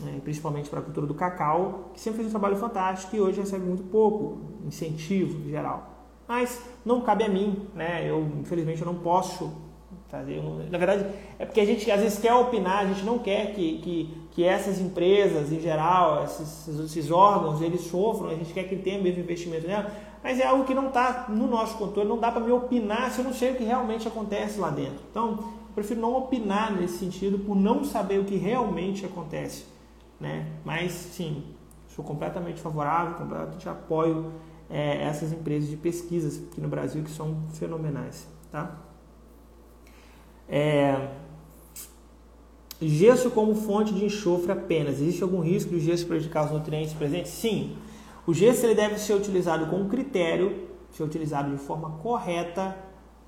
né, principalmente para a cultura do cacau, que sempre fez um trabalho fantástico e hoje recebe muito pouco incentivo em geral. Mas não cabe a mim, né? Eu infelizmente eu não posso fazer. Na verdade, é porque a gente às vezes quer opinar, a gente não quer que, que, que essas empresas em geral, esses, esses órgãos, eles sofram, a gente quer que tenha mesmo investimento nela, mas é algo que não está no nosso controle, não dá para me opinar se eu não sei o que realmente acontece lá dentro. Então, eu prefiro não opinar nesse sentido por não saber o que realmente acontece. Né? Mas, sim, sou completamente favorável, completamente apoio é, essas empresas de pesquisas aqui no Brasil que são fenomenais. Tá? É, gesso como fonte de enxofre apenas. Existe algum risco de gesso prejudicar os nutrientes presentes? Sim. O gesso ele deve ser utilizado com critério, ser utilizado de forma correta,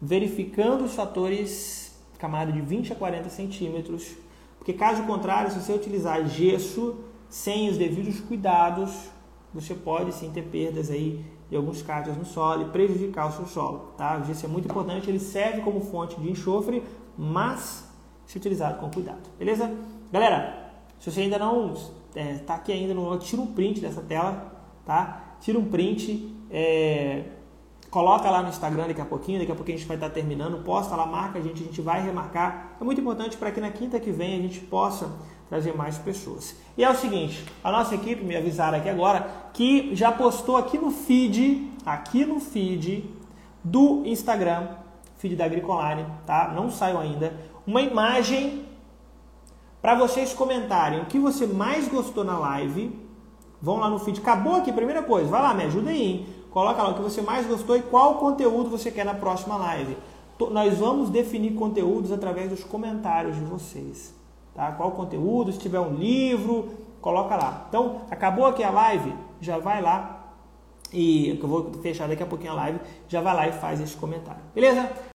verificando os fatores camada de 20 a 40 centímetros, porque caso contrário, se você utilizar gesso sem os devidos cuidados, você pode sim ter perdas aí de alguns cátions no solo e prejudicar o seu solo. Tá? O é muito importante, ele serve como fonte de enxofre, mas se utilizado com cuidado. Beleza? Galera, se você ainda não está é, tá aqui ainda, no, tira um print dessa tela, tá? Tira um print, é, coloca lá no Instagram daqui a pouquinho, daqui a pouquinho a gente vai estar terminando, posta lá, marca a gente, a gente vai remarcar. É muito importante para que na quinta que vem a gente possa trazer mais pessoas. E é o seguinte, a nossa equipe me avisaram aqui agora que já postou aqui no feed, aqui no feed do Instagram, feed da Agricoline, tá? Não saiu ainda, uma imagem para vocês comentarem o que você mais gostou na live. Vão lá no feed, acabou aqui, primeira coisa, vai lá, me ajuda aí, hein? Coloca lá o que você mais gostou e qual conteúdo você quer na próxima live. Nós vamos definir conteúdos através dos comentários de vocês. Tá? Qual conteúdo, se tiver um livro, coloca lá. Então, acabou aqui a live, já vai lá e eu vou fechar daqui a pouquinho a live, já vai lá e faz esse comentário. Beleza?